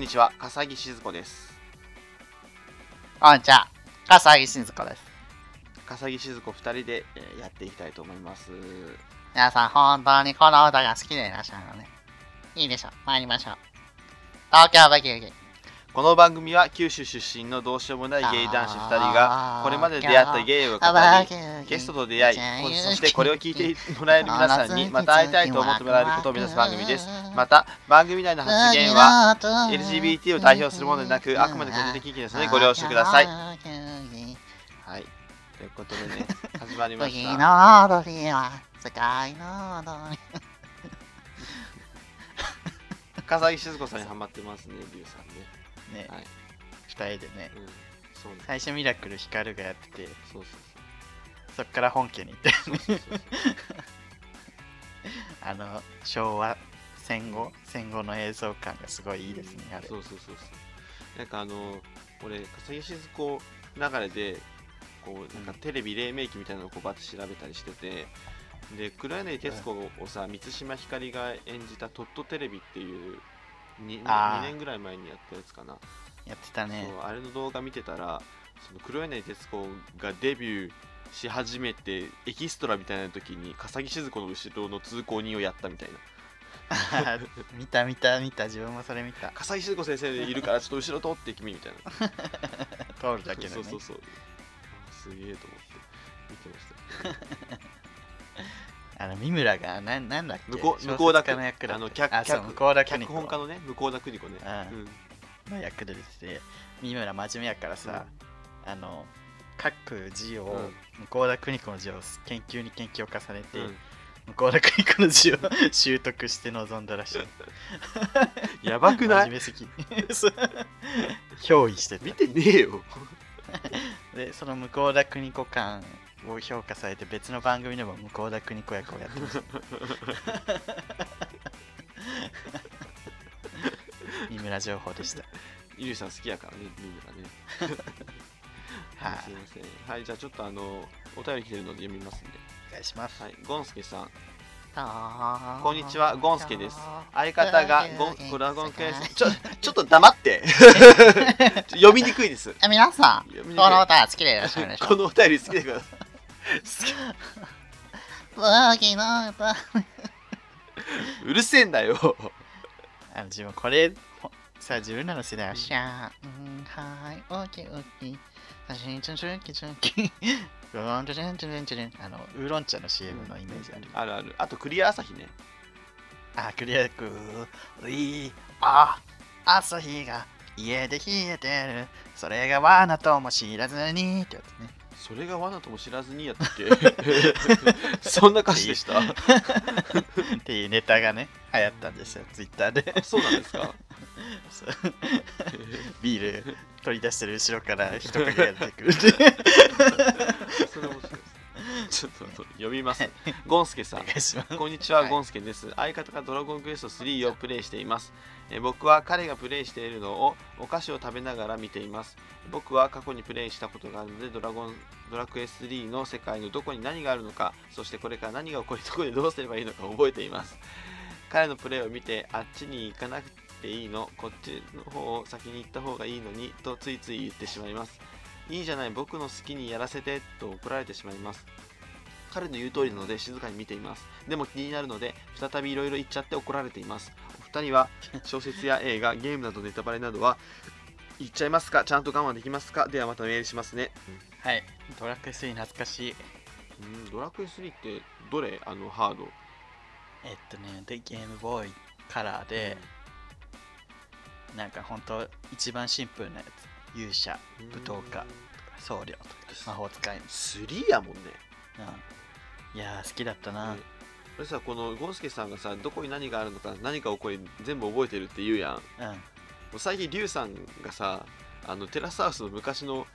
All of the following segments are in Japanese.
こんにちは、笠木静子です。こんにちは。笠木静子です。笠木静子2人で、えーやっていきたいと思います。皆さん、本当にこの歌が好きでいらっしゃるのね。いいでしょう。参りましょう。東京バキバキ。この番組は九州出身のどうしようもないゲイ男子2人がこれまで出会ったゲイを語りゲストと出会いそしてこれを聞いてもらえる皆さんにまた会いたいと思ってもらえることを目指す番組ですまた番組内の発言は LGBT を代表するものでなくあくまで個人的意見ですのでご了承くださいはいということでね始まりまし次たの踊りは世界の踊り。笠木静子さんにハマってますねリュウさんねね、はい二人でね。うんそうね最初ミラクル光がやってて、そうそうそっから本家に行って、そうそうそうそうあの、昭和、戦後、戦後の映像感がすごいいいですね、あれ。そうそうそうそう。なんかあの俺笠木静子流れでこうなんかテレビ黎明期みたいなのをこうバッて調べたりしててで黒柳徹子をさ満島ひかりが演じた「トットテレビ」っていう 2, あー。年ぐらい前にやったやつかな、やってたね。そうあれの動画見てたらその黒柳徹子がデビューし始めてエキストラみたいな時に笠木静子の後ろの通行人をやったみたいな 見た見た見た、自分もそれ見た。笠木静子先生いるからちょっと後ろ通って君みたいな。通るだけで、ね。そうそうそう。あすげえと思って見てました。あの、三村が、なんなんだっけ？向こう向こうだの役だあの脚脚向こうだ脚本家のね向田邦子ね。うん。の役で出てて、三村真面目やからさ、あの、書く字を、うん。向田邦子の字を研究に研究を重ねて、うん向田邦子の字を習得して臨んだらしい。やばくない？真面目すぎ。憑依してた見。てねえよ で、その向田邦子感を評価されて、別の番組でも向田邦子役をやってました。三村情報でした。イリュウさん好きやからね三村ねはい、すいませんはいじゃあちょっとあのお便り来てるので読みますんでお願いします。はいゴンスケさん。ここんにちはゴンスケです。相方がゴンドラゴンクエスト。ちょょちょっと黙って。読みにくいです。皆さん、読みにくい。この歌好きでいらっしゃるでしょこのお便り好きでくださ次の歌いうるせえんだよ。あの自分これほさ自分らの世代はシャンハイオーケーオーケー写真チュンチュンキチュンキロロンチュチュンチュンチュンあのウーロン茶の CM のイメージあるある。あるあとクリア朝日ね。あクリアクリーあ朝日が家で冷えてる。それが罠とも知らずに。ってやつね。それが罠とも知らずにやったっけ？そんな歌詞で。したっていうネタがね流行ったんですよツイッターで。そうなんですか？ビール取り出してる後ろから 人影が出てくるそれ面白いですちょっと読みますゴンスケさんこんにちは、はいゴンスケです。相方がドラゴンクエスト3をプレイしています。えー僕は彼がプレイしているのをお菓子を食べながら見ています。僕は過去にプレイしたことがあるので、ドラゴンドラクエ3の世界のどこに何があるのか、そしてこれから何が起こり、どこでどうすればいいのか覚えています。彼のプレイを見て、あっちに行かなくていいの、こっちの方を先に行った方がいいのに、とついつい言ってしまいます。いいじゃない、僕の好きにやらせて、と怒られてしまいます。彼の言う通りなので静かに見ています。でも気になるので、再びいろいろ言っちゃって怒られています。お二人は小説や映画、ゲームなどネタバレなどは言っちゃいますか？ちゃんと我慢できますか？ではまたメールしますね。はいドラクエ3懐かしいうん、ドラクエ3ってどれ？あのハード。えっとねでゲームボーイカラーでなんかほんと一番シンプルなやつ勇者舞踏家僧侶とか魔法使いの、3やもんね。うん、いやー好きだったな、ね。これさ、このゴンスケさんがさ、どこに何があるのか、何が起こり、全部覚えてるって言うやん。もうん。う最近、リュウさんがさ、あのテラスハウスの昔の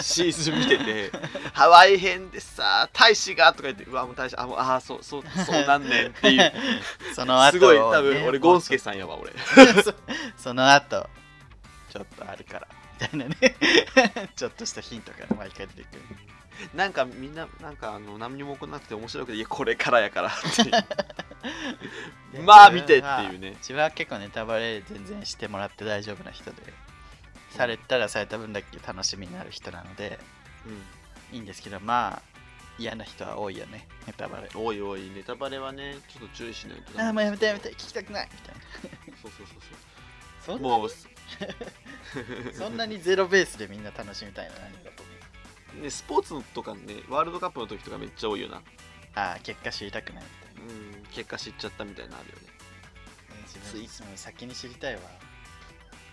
シーズン見てて ハワイ編でさ大使がとか言ってうわもう大使あもうあーそうそうそうなんねんっていう。その後すごい多分ね俺ゴンスケさんやわ俺。そその後。ちょっとあるから。みたいなね。ちょっとしたヒントが毎回出てくる。なんかみんななんかあの何にも起こらなくて面白くていやこれからやからって。まあ見てっていうね。自分は結構ネタバレ全然してもらって大丈夫な人でされたらされた分だけ楽しみになる人なのでうんいいんですけどまあ嫌な人は多いよねネタバレ。おいおい。ネタバレはねちょっと注意しないとああもうやめてやめて聞きたくないみたいそうそうそうなそそうんなもう そんなにゼロベースでみんな楽しみたいな何だと思う？ねスポーツとかねワールドカップの時とかめっちゃ多いよな。ああ結果知りたくない。みたいなうん結果知っちゃったみたいなのあるよね。自分いつも先に知りたいわ。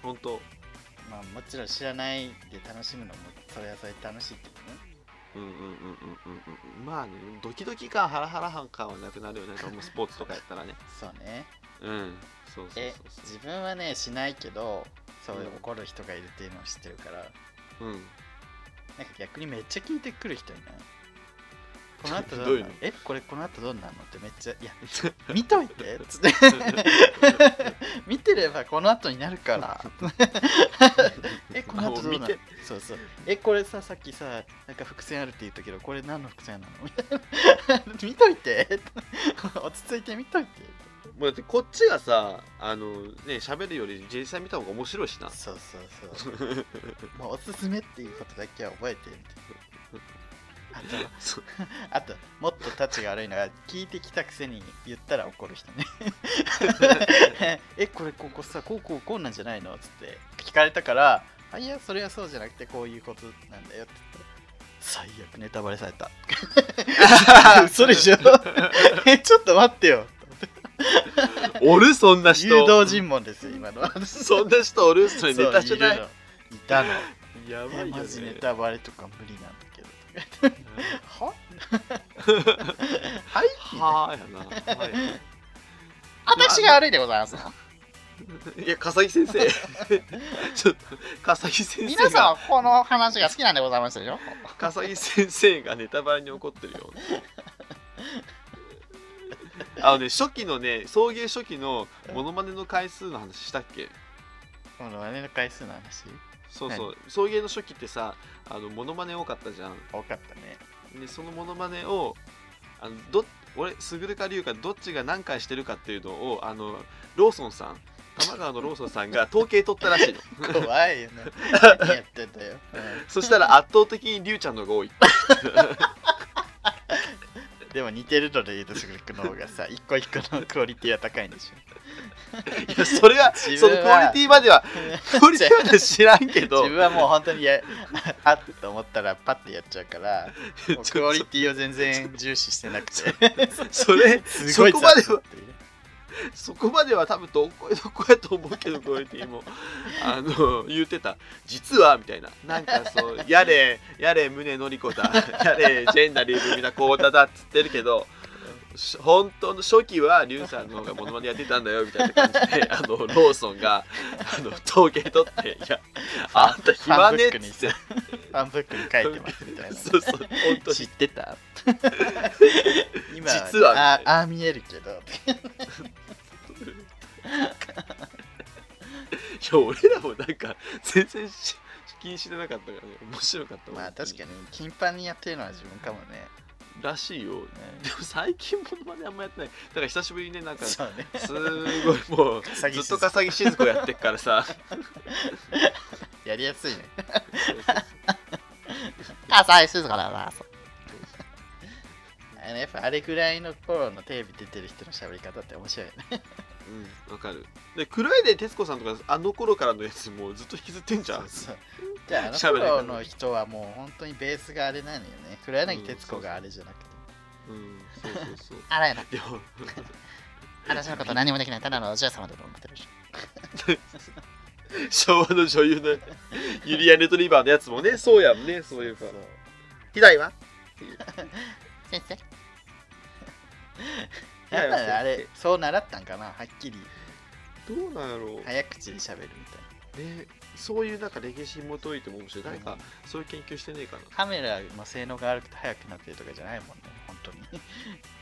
本当まあもちろん知らないで楽しむのもそれはそれで楽しいけどね。うんうんうんうんうんうん。まあねドキドキ感ハラハラ感はなくなるよね。多分スポーツとかやったらね。そうね。うん。そうそうえそうそう。自分はねしないけどそういううん怒る人がいるっていうのを知ってるから、うん。なんか逆にめっちゃ聞いてくる人いない？この後どどうなのえこれこの後どうなるのってめっちゃいや 見といてっつって。見てればこの後になるから。えこの後どうなる？あもう見て。そうそう。えこれささっきさなんか伏線あるって言ったけどこれ何の伏線なの？みたいな見といて。落ち着いて見といて。もうだってこっちがさあのね喋るより実際見た方が面白いしな。そうそうそう。もうおすすめっていうことだけは覚えてみたいなあともっとタチが悪いのが聞いてきたくせに言ったら怒る人ね。えこれここさこうこうこうなんじゃないの？つって聞かれたからあいやそれはそうじゃなくてこういうことなんだよって言っ最悪ネタバレされた。嘘でしょ？えちょっと待ってよ。おる？そんな人。誘導尋問ですよ今のは。そんな人おる？それネタじゃない？いたの。やばいよね。えマジネタバレとか無理なんだけどは？はい？はあやな、はい、私が悪いでございますいや笠木先生。ちょっと笠木先生皆さんがはこの話が好きなんでございますよ。笠木先生がネタバレに怒ってるよ。あのね初期のね送迎初期のモノマネの回数の話したっけ？このマネの回数の話？そうそう。送迎の初期ってさあのモノマネ多かったじゃん。多かったね。でそのモノマネをあのど俺すぐるか龍かどっちが何回してるかっていうのをあのローソンさん玉川のローソンさんが統計取ったらしいの。怖いよね。何やってんだよ、そしたら圧倒的に龍ちゃんの方が多い。うんでも似てるので言うとすぐるくんの方がさ 一個一個のクオリティは高いんでしょ。いやそれは自そのクオリティまでは クオリティまでは知らんけど。自分はもう本当にや あっと思ったらパッてやっちゃうからクオリティを全然重視してなくて。それすごいそこまでは そこまでは多分どこどこやと思うけどクオリティも。あの言ってた。実はみたいな。なんかそうやれ やれ宗のりこだ。やれジェンダリーみなこうだだっつってるけどし本当の初期はリュウさんの方がモノマネやってたんだよみたいな感じで あのローソンがあの統計取って「いやあんた暇ね」って。ファンブックに書いてますみたいな。そうそう本当に。知ってた？今実はああ見えるけど。いや俺らもなんか全然し気にしてなかったからね。面白かったまあ確かに頻繁に。やってるのは自分かもね。らしいよ。ねでも最近モノマネあんまやってない。だから久しぶりにねなんかね。ごいもう笠木ずっと笠木静子やってっからさ。やりやすいね。あさいすずからなあのやっぱあれぐらいの頃のテレビ出てる人の喋り方って面白いよねうん。わかる。で黒柳徹子さんとかあの頃からのやつもうずっと引きずってんじゃん。じゃああの頃の人はもう本当にベースがあれなのよね。黒柳徹子があれじゃなくて、うん。そうそうそう。あらやなでも私のこと何もできない。ただのお嬢様だと思ってるでしょ。昭和の女優のユリアン・レトリバーのやつもねそうやんねそういうか。そう左は 先生。いやっぱりあれそう。習ったんかなはっきり。どうなんやろう。早口で喋るみたいな。ねそういうなんか歴史も解いても面白い。誰かそういう研究してねえかな。カメラの性能が悪くて速くなってるとかじゃないもんね本当に。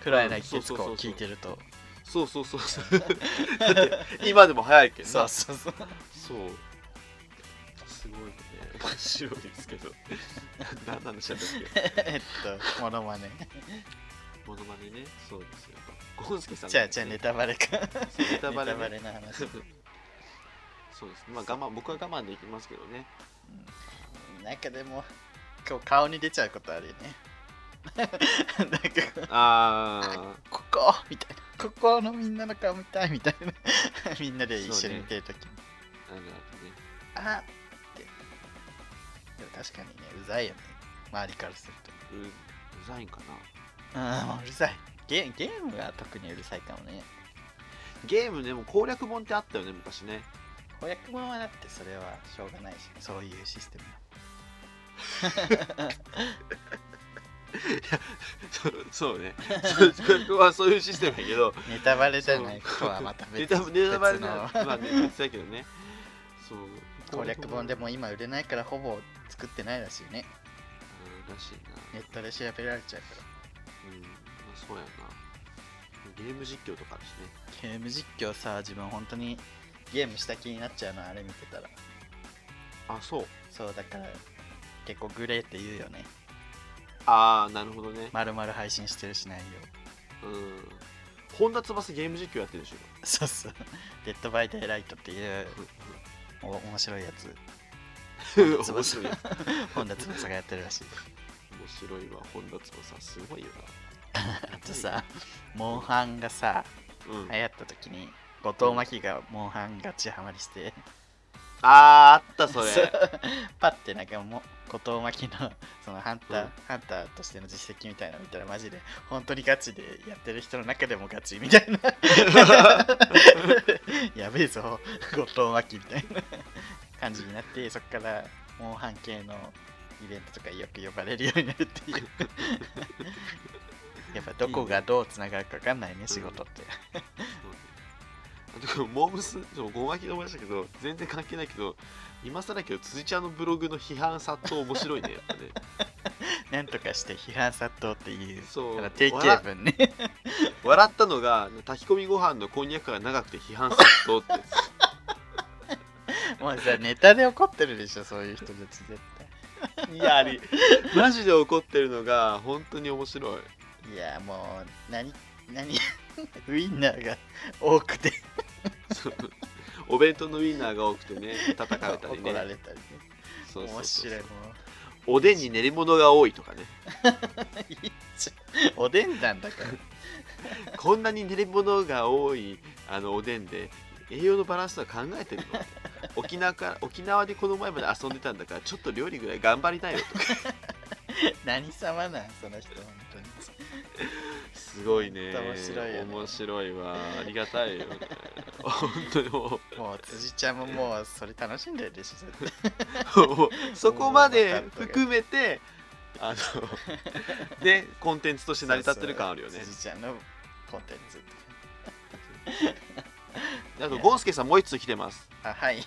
黒柳徹子を聞いてると。そうそうそうそう。だって今でも早いけどな。そうそうそう。そう。すごいね。面白いですけど。何なんでしたっけ。えっとモノマネ。モノマネね。そうですよゴンスケさんじゃあじゃあネタバレか。ネタバレ,、ね、バレな話。そうですね。まあ我慢僕は我慢できますけどね。なんかでも今日顔に出ちゃうことあるよね。なんかああここみたいな。ここのみんなの顔見たいみたいな。みんなで一緒に見てるときに、あるああって。でも確かにねうざいよね。周りからすると。ううざいんかな。うんうるさいゲゲームは特にうるさいかもね。ゲームでも攻略本ってあったよね昔ね。公約本はだってそれはしょうがないしそういうシステム。そうそうね。攻略はそういうシステムやけど。ネタバレじゃないとはまた別ネタネタバレなまあね別だけどね。そう。攻略本でも今売れないからほぼ作ってないらしいね。うんらしいな。ネットで調べられちゃうかうん。まあそうやな。ゲーム実況とかあるしね。らゲーム実況さ自分本当にゲームした気になっちゃうのあれ見てたら。あそう。そうだから結構グレーって言うよね。ああなるほどね。丸々配信してるしないようん。本田翼ゲーム実況やってるでしょそうそう。デッドバイデイライトっていうお面白いやつ。面白い面本田翼。がやってるらしい。白いわ本田翼。すごいよあとさモンハンがさなうん。流行った時に後藤真希がモンハンガチハマりして。あーあったそれ。パッてなんかもう後藤真希のそのハンター、うん。ハンターとしての実績みたいなの見たらマジで本当にガチでやってる人の中でもガチみたいな。やべえぞ後藤真希みたいな。感じになってそこからモンハン系のイベントとかよく呼ばれるようになるっていうやっぱどこがどうつながるか分かんないね仕事って。あとモームスちょごまきで思いましたけど全然関係ないけど今更だけど辻ちゃんのブログの批判殺到面白いねやっぱね。なんとかして批判殺到っていうそう。あの定型文ね。笑ったのが炊き込みご飯のこんにゃくが長くて批判殺到ってもうさネタで怒ってるでしょそういう人たち絶いやあれマジで怒ってるのが本当に面白い。対いやもう何 何ウインナーが多くて。お弁当のウインナーが多くてね叩かれたりね。怒られたりね。そうそうそう面白いもおでんに練り物が多いとかね。おでんなんだから。こんなに練り物が多いあのおでんで栄養のバランスは考えてるの。沖縄から沖縄でこの前まで遊んでたんだからちょっと料理ぐらい頑張りたいよとか 何様なんその人本当に。すごいね。面白いよね。面白いわ。ありがたいよね。本当にももう辻ちゃんももうそれ楽しんでるでしょ絶対。うもうそこまで含めてあの でコンテンツとして成り立ってる感あるよね。辻ちゃんのコンテンツ。あとゴンスケさんもう一つ来てます。あはい。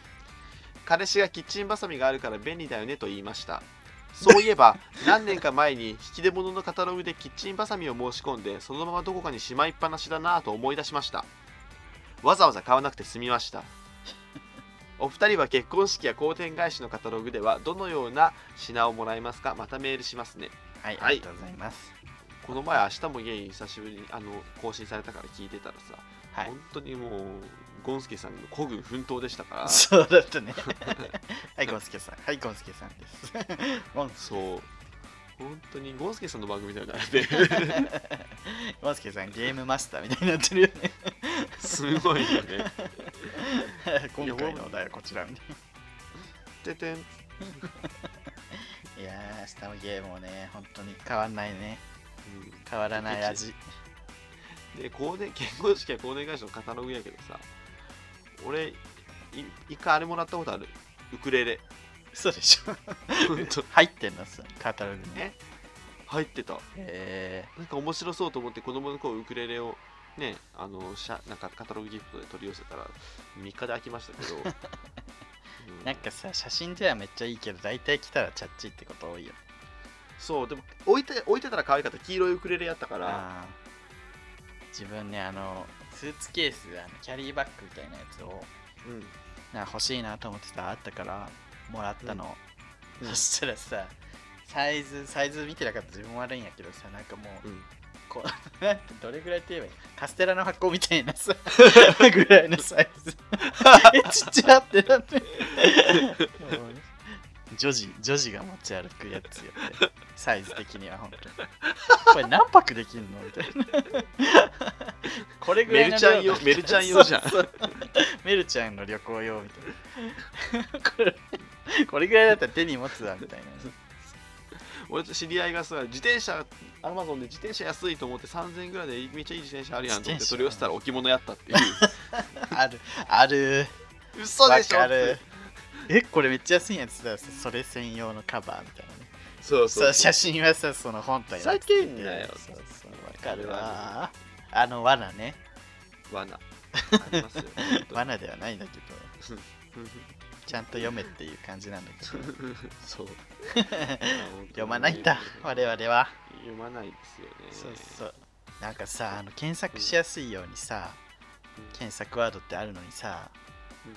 彼氏がキッチンバサミがあるから便利だよねと言いましたそういえば何年か前に引き出物のカタログでキッチンバサミを申し込んでそのままどこかにしまいっぱなしだなぁと思い出しました。わざわざ買わなくて済みました。お二人は結婚式や好転返しのカタログではどのような品をもらいますか？またメールしますね。はい、はい。ありがとうございます。この前明日もゲイ久しぶりにあの更新されたから聞いてたらさ、はい。本当にもうゴンスケさんの孤軍奮闘でしたから。そうだったね。はいゴンスケさん。はいゴンスケさんです。ゴンスそう。本当にゴンスケさんの番組みたいになってゴンスケさんゲームマスターみたいになってるよね。すごいよね。今回のお題はこちらみたいててん。ないやー明日のゲームもね本当に変わんないね。変わらない味。で後年結婚式や後年返しのカタログやけどさ俺い一回あれもらったことある。ウクレレ。嘘でしょ。入ってんのさカタログに。え？入ってた。へなんか面白そうと思って子供の頃ウクレレをねあのしゃなんかカタログギフトで取り寄せたら3日で飽きましたけど、うん。ーなんかさ写真ではめっちゃいいけど大体来たらチャッチってこと多いよ。そうでも置いて置いてたら可愛かった。黄色いウクレレやったから。あー。自分ねあのスーツケースあのキャリーバッグみたいなやつをうん。なんか欲しいなと思ってたらあったからもらったの、うん。そしたらさサイズサイズ見てなかった自分悪いんやけどさなんかもう、うん。こう なんてどれぐらいって言えばいいカステラの箱みたいなさ ぐらいのサイズ。えちっちゃってなって女児女児が持ち歩くやつよって。サイズ的には本当に。これ何泊できんのみたいな。これぐらいのメルちゃん用量メルちゃん用じゃん。そうそう。メルちゃんの旅行用みたいな。これこれぐらいだったら手に持つわみたいな。俺と知り合いがさ自転車アマゾンで自転車安いと思って3000円ぐらいでめっちゃいい自転車あるやんと思って自転車。取り寄せたら置物やったっていう。あるある。嘘でしょわかる えこれめっちゃ安いやつだそれ専用のカバーみたいなね。そうそう写真はさその本体ふざけんなよ。そうそうわかるわ。あの罠ね。罠。ありますよ。罠ではないんだけど。ちゃんと読めっていう感じなんだけど。そう。読まないんだ我々は。読まないですよね。そうそう。なんかさあの検索しやすいようにさ検索ワードってあるのにさうん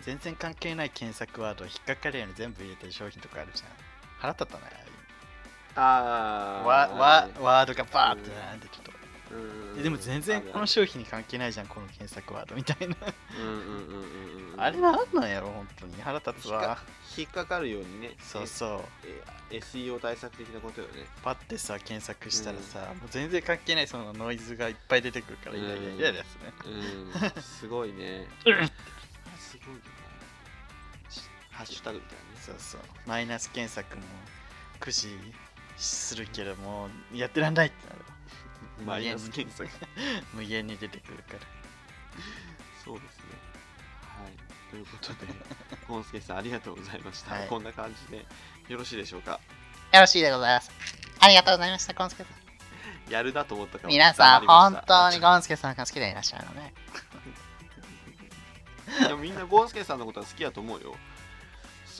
全然関係ない検索ワードを引っかかるように全部入れてる商品とかあるじゃん。腹立ったなああいうああわわワードがバーって並んでちょっとでも全然この商品に関係ないじゃんこの検索ワードみたいな。うんうんうんうんうんあれなんなんやろ本当に。腹立つわ。引っかかるようにね。そうそう。え SEO 対策的なことよね。パッてさ検索したらさ、もう全然関係ないそのノイズがいっぱい出てくるからイライライライラですね、うん。すごいね ハッシュタグみたいなね。そうそう。マイナス検索も駆使するけどもうやってらんないってなる。マイナス検索。無限に。出てくるから。そうですね。はい。ということでゴンスケさんありがとうございました、はい。こんな感じでよろしいでしょうか？よろしいでございます。ありがとうございましたゴンスケさん。やるなと思ったから皆さん本当にゴンスケさんが好きでいらっしゃるのね。いやみんなゴンスケさんのことは好きやと思うよ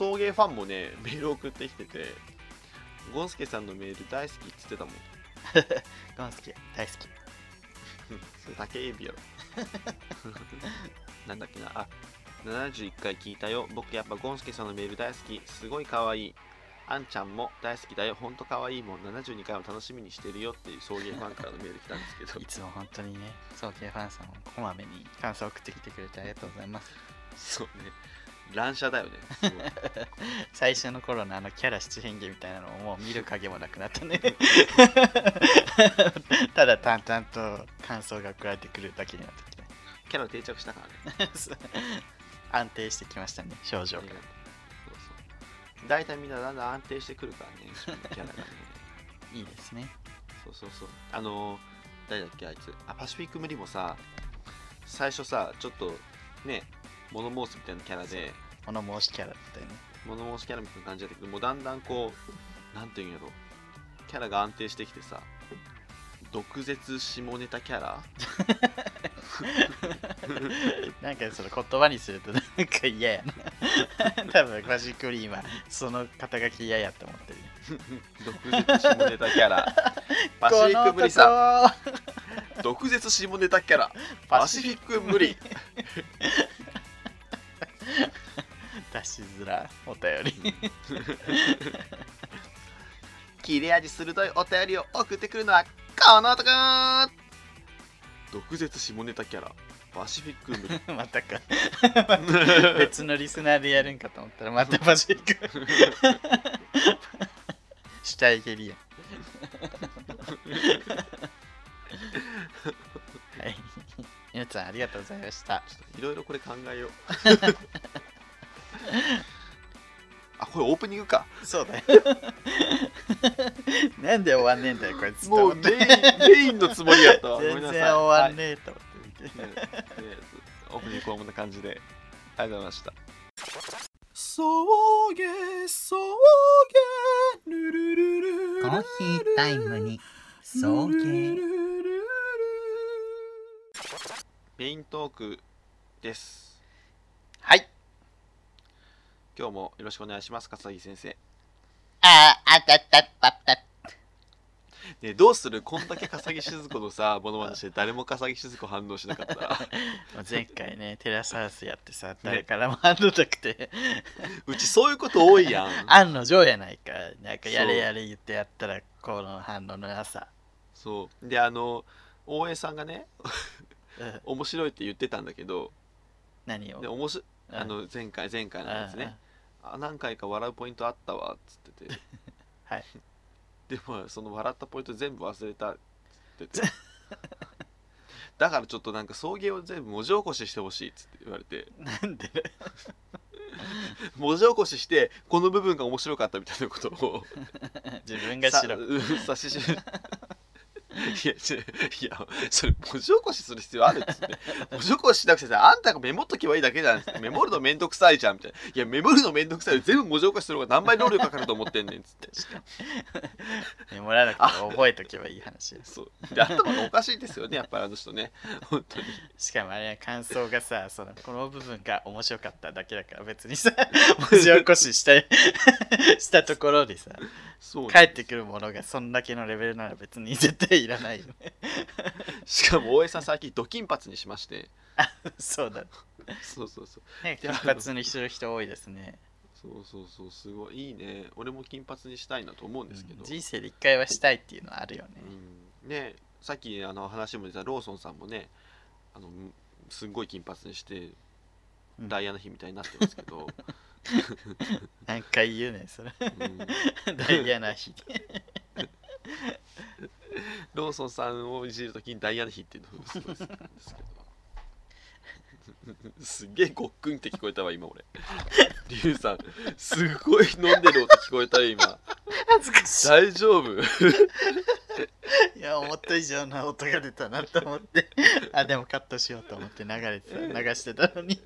送迎ファンもね メール送ってきててゴンスケさんのメール大好きっつってたもん。ゴンスケ大好き。それ竹エビやろ。なんだっけな。あ71回聞いたよ。僕やっぱゴンスケさんのメール大好き。すごい可愛い。あんちゃんも大好きだよ。ほんと可愛いもん。72回も楽しみにしてるよっていう送迎ファンからのメール来たんですけど。いつも本当にね送迎ファンさんもこまめに感想を送ってきてくれてありがとうございます。そうね乱射だよね。最初の頃のあのキャラ七変化みたいなのをもう見る影もなくなったね。ただ淡々と感想が送られてくるだけになってきてキャラ定着したからね。安定してきましたね症状がそうそう。大体みんなだんだん安定してくるからねキャラがね。いいですね。そうそうそう。あのー誰だっけあいつ。あパシフィック無理もさ最初さちょっとね物申すみたいなキャラで物申しキャラだったよね物申しキャラみたいな感じだったけどもうだんだんこうなんていうんやろ。キャラが安定してきてさ毒舌下ネタキャラ？なんかその言葉にすると なんか嫌やな。多分マジックリーマンその肩書き嫌やって思ってる。よ毒舌下ネタキャラ。パシフィック無理さ。毒舌下ネタキャラ。パシフィック無理出しづらお便り。切れ味鋭いお便りを送ってくるのはこの男。毒舌下ネタキャラパシフィック またか。別のリスナーでやるんかと思ったらまたマジック。死体蹴りや。はい。皆さんありがとうございました。いろいろこれ考えようあこれオープニングか。そうだよ なんで終わんねえんだよこいつもうメインメインのつもりやったわ。全然終わんはいねえと思って見て、ねとりあえずオープニングこんな感じで。ありがとうございました。そうげそうげルルルルコーヒータイムに送迎メイントークですはい今日もよろしくお願いします笠木先生。ああたたたた。ねどうするこんだけ笠木静子のさモノマネして誰も笠木静子反応しなかった？前回ね、テラスハウスやってさ、誰からも反応なくて、うちそういうこと多いやん。案の定やないか。なんかやれやれ言ってやったら、この反応のなさ。そう。であの大江さんがねうん。面白いって言ってたんだけど。何を？でおもしうん。あの前回前回のやつねあ何回か笑うポイントあったわっつってて。はい。でもその笑ったポイント全部忘れたって言ってて。だからちょっとなんか送迎を全部文字起こししてほしいっつって言われて。なんで？文字起こししてこの部分が面白かったみたいなことを。自分がしろ。さうん指ししいやいやそれ文字起こしする必要あるっつって。文字起こししなくてさあんたがメモっとけばいいだけじゃんっつって。メモるのめんどくさいじゃんみたいな。いやメモるのめんどくさい全部文字起こしする方が何倍労力かかると思ってんねんっつって。メモらなくても覚えとけばいい話。そう。で頭がおかしいですよねやっぱりあの人ね。本当に。しかもあれは感想がさ、そのこの部分が面白かっただけだから別にさ、文字起こししたしたところでさ、そう帰ってくるものがそんだけのレベルなら別に絶対いらないよね。しかも大江さん最近ド金髪にしましてそうだ。そうそうそうね、金髪にする人多いですね。そうそうそうすごいいいね俺も金髪にしたいなと思うんですけど、人生で一回はしたいっていうのはあるよね。うん、ねさっきあの話も出たローソンさんもねあのすんごい金髪にしてうんダイヤの日みたいになってますけど、何回言うねんそれ。うんダイヤな日。ローソンさんをいじるときにダイヤの日っていうのをすごい好きなんですけどすっげえごっくんって聞こえたわ今俺 リュウさんすごい飲んでる音聞こえたよ今恥ずかし大丈夫？い。いや、思った以上な音が出たなと思って。あ、でもカットしようと思って流れてた流してたのに。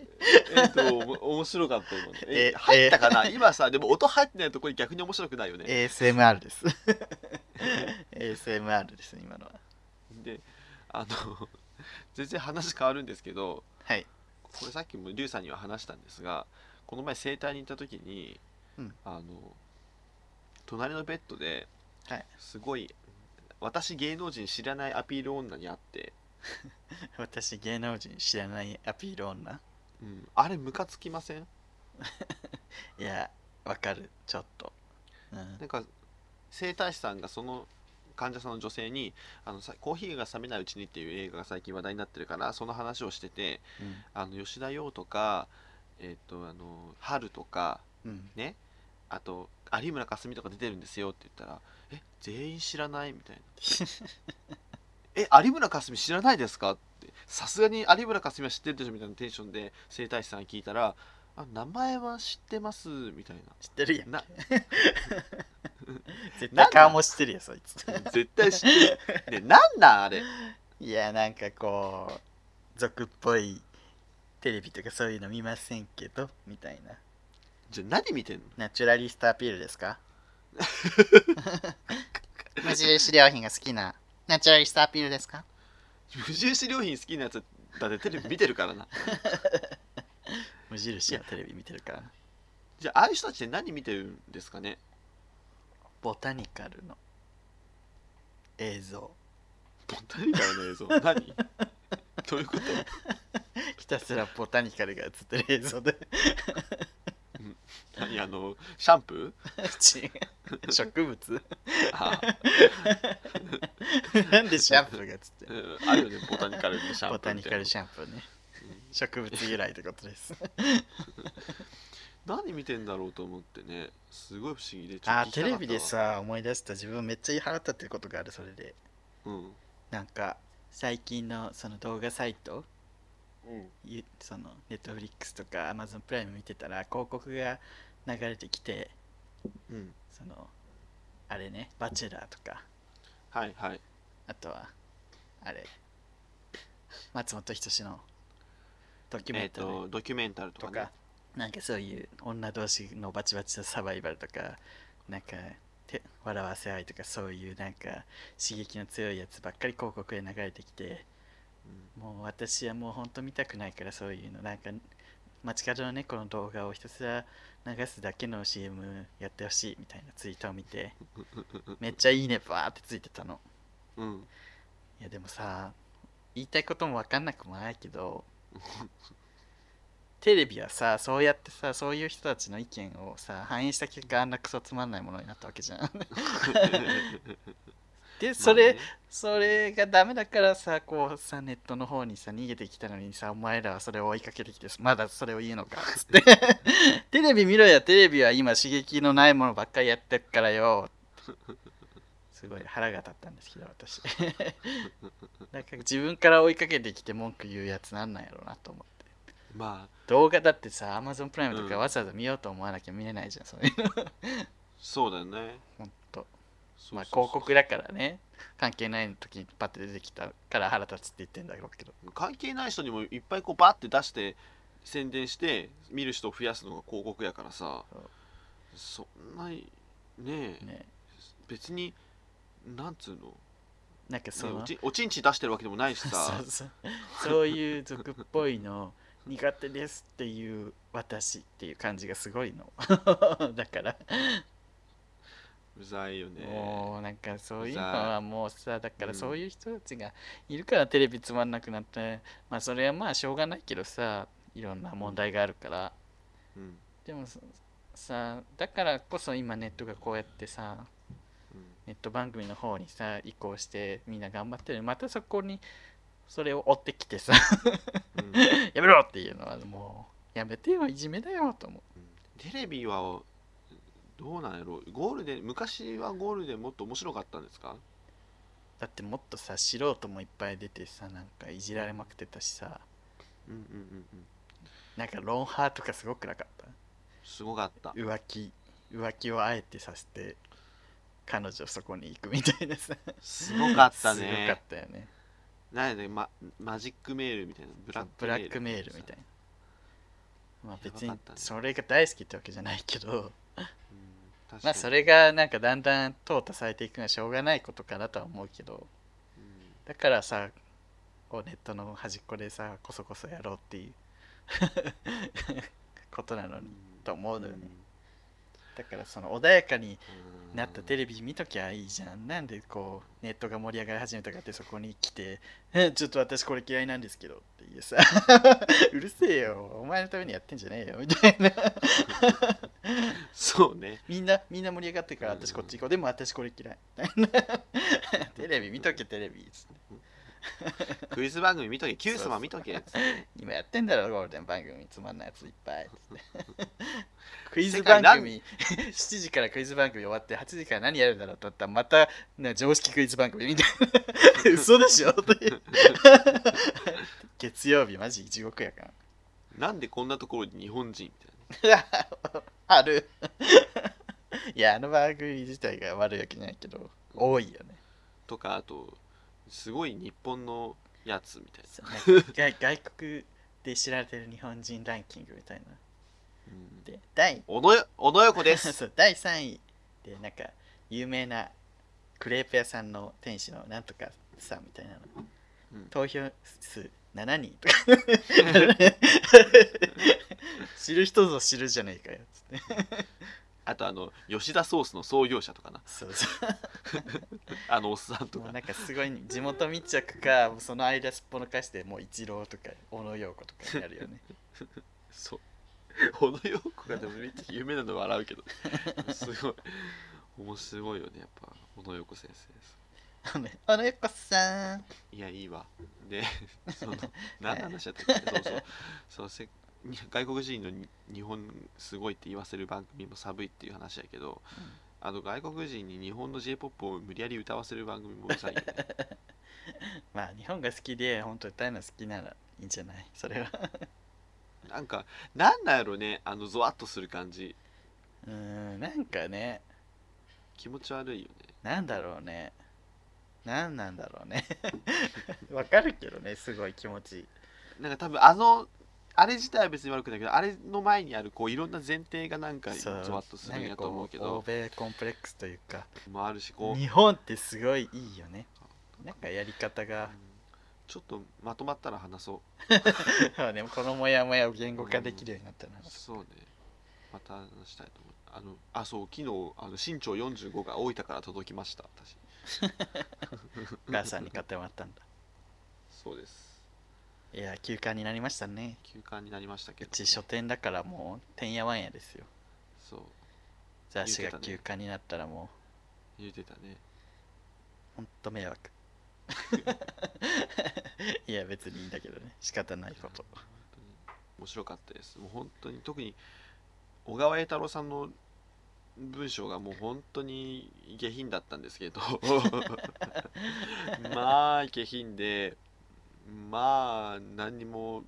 えっとおも面白かった今ねええ入ったかな、今さでも音入ってないところ逆に面白くないよね ASMR です。ASMR です、今のは。であの全然話変わるんですけどはい。これさっきもリュウさんには話したんですがこの前整体に行った時に、うんあの隣のベッドではいすごい私芸能人知らないアピール女に会って、私、芸能人知らないアピール女？うん、あれムカつきません？いや、わかる、ちょっと。うんなんか整体師さんがその患者さんの女性にあのさ「コーヒーが冷めないうちに」っていう映画が最近話題になってるからその話をしててあの吉田羊とか、えっとあの春とかうん。ねあと有村架純とか出てるんですよって言ったら「え全員知らない?」みたいな「え有村架純知らないですか?」ってさすがに有村架純は知ってるでしょ？みたいなテンションで整体師さんに聞いたら「あ名前は知ってます」みたい知ってるやん。なな絶対顔も知ってるよ、そいつ。絶対知ってる。ねなんなんあれ？いや、なんかこう、俗っぽいテレビとかそういうの見ませんけど、みたいな。じゃあ何見てんの？ナチュラリストアピールですか？無印良品が好きなナチュラリストアピールですか？無印良品好きなやつだってテレビ見てるからな。無印はテレビ見てるからな。じゃあああいう人たちって何見てるんですかね？ボタニカルの映像。ボタニカルの映像？何？どういうこと？ひたすらボタニカルが映ってる映像で。何？あのシャンプ違う。植物？ーあ。なんでシャンプーが映ってうるん。あるよねボタニカルのシャンプーボタニカルシャンャンプーね。植物由来ってことです。何見てんだろうと思ってねすごい不思議でちょっとあ聞きたかっテレビでさ思い出した自分めっちゃ腹立ってることがあるそれで。うん。なんか最近のその動画サイト？うん。ゆそのネットフリックスとかアマゾンプライム見てたら広告が流れてきてうん。そのあれねバチェラーとか。はいはい。あとはあれ。松本人志のドキュえっ、メンタルとドキュメンタルとかね。とか、なんかそういう女同士のバチバチのサバイバルとかなんかて笑わせ合いとかそういうなんか刺激の強いやつばっかり広告で流れてきてもう私はもうほんと見たくないからそういうのなんか街角の猫の動画をひたすら流すだけの CM やってほしいみたいなツイートを見て めっちゃいいねバーってついてたの。うん。いやでもさ言いたいことも分かんなくもないけど テレビはさそうやってさそういう人たちの意見をさ反映した結果あんなクソつまんないものになったわけじゃん。でそれ、まあね。それがダメだからさこうさネットの方にさ逃げてきたのにさお前らはそれを追いかけてきてまだそれを言うのかっつって。テレビ見ろやテレビは今刺激のないものばっかりやってるからよ。すごい腹が立ったんですけど私。なんか自分から追いかけてきて文句言うやつなんなんやろうなと思ってまあ動画だってさ Amazon プライムとかうん。わざわざ見ようと思わなきゃ見れないじゃんそういうのそうだよね。ほんと。そうまあ広告だからね。関係ない時にパッて出てきたから腹立つって言ってんだろうけど。関係ない人にもいっぱいこうバッて出して宣伝して見る人を増やすのが広告やからさ。そんなにねえ。ね別になんつうの？なんかその、ねおちおちんち出してるわけでもないしさ。そうそう。そういう俗っぽいの苦手ですっていう私っていう感じがすごいの。だから。うざいよね。もうなんかそういうのはもうさだからうんそういう人たちがいるからテレビつまんなくなって、まあそれはまあしょうがないけどさいろんな問題があるから。うん。でもささだからこそ今ネットがこうやってさうん。ネット番組の方にさ移行してみんな頑張ってる。またそこにそれを追ってきてさ。うん。やめろっていうのはもうやめてよいじめだよと思テレビはどうなんやろ？うゴールデン昔はゴールデンもっと面白かったんですか？うだってもっとさ素人もいっぱい出てさなんかいじられまくってたしさ。うんうんうんうん。なんかロンハーとかすごくなかった？すごかった。浮気浮気をあえてさせて彼女そこに行くみたいなさ。すごかった すごかねったよねなんやねママジックメールみたいなブラックブラックメールみたいな。まあ別にそれが大好きってわけじゃないけど。まあそれがなんかだんだん淘汰されていくのはしょうがないことかなとは思うけど。うん。だからさこうネットの端っこでさこそこそやろうっていう。ことなのにと思うのよねだからその穏やかになったテレビ見ときゃいいじゃん。なんでこうネットが盛り上がり始めたかってそこに来てえちょっと私これ嫌いなんですけどっていうさ。うるせえよ。お前のためにやってんじゃねえよ。みたいな。そうね。みんなみんな盛り上がってるから私こっち行こう。でも私これ嫌い。テレビ見とけテレビ。つって クイズ番組見とけ。Q 様見とけ。今やってんだろゴールデン番組。つまんないやついっぱい。クイズ番組。7時からクイズ番組終わって8時から何やるんだろうと思ったらまたな常識クイズ番組みたいな。嘘でしょ？って月曜日マジ地獄やかなんでこんなところに日本人みたいらある。いやあの番組自体が悪いわけないけど多いよね。なとかあとすごい日本のやつみたいな。そうなんか外 外国で知られてる日本人ランキングみたいな。うん。で第小野よ小野横です。そう第3位でなんか有名なクレープ屋さんの店主のなんとかさんみたいなの、うん。投票数7人とか。知る人ぞ知るじゃねえかよ。つってあとあの吉田ソースの創業者とかな。そうそ あのおっさんとか。なんかすごい地元密着かその間すっぽのかしてもう一郎とか小野陽子とかになるよね。そう。小野洋子がでもめっちゃ有名なの笑うけど。すごい。面白いよねやっぱ小野洋子先生。ですあのね小野陽子さん。いやいいわ。でその何の話だったっけ？そうそう。そうせに 外国人のに日本すごいって言わせる番組も寒いっていう話やけど、あの外国人に日本の j p o p を無理やり歌わせる番組もうざいよね。まあ日本が好きで本当歌うの好きならいいんじゃない？それは。なんかなんなんやろねあのゾワッとする感じ。うーんなんかね。気持ち悪いよね。なんだろうね。なんなんだろうね。わかるけどねすごい気持ちいい。なんか多分あのあれ自体は別に悪くないけどあれの前にあるこういろんな前提がなんかゾワッとするんやと思うけど欧米コンプレックスというかもあるしこう、日本ってすごいいいよね。なんかやり方うがん。ちょっとまとまったら話そでも このモヤモヤを言語化できるようになったなうそうね。また話したいと思う。あのあそう昨日あの身長45が大分から届きました私。お 母さんに買ってもらったんだ。そうですいや休館になりましたね。休館になりましたけど、うち書店だからもうてんやわんやですよ。そう。雑誌が言うてたね。休館になったらも言うてたね。うほんと迷惑。いや別にいいんだけどね。仕方ないこと。本当に。面白かったです。もう本当に特に小川栄太郎さんの文章がもう本当に下品だったんですけど。まあ下品でまあ何にも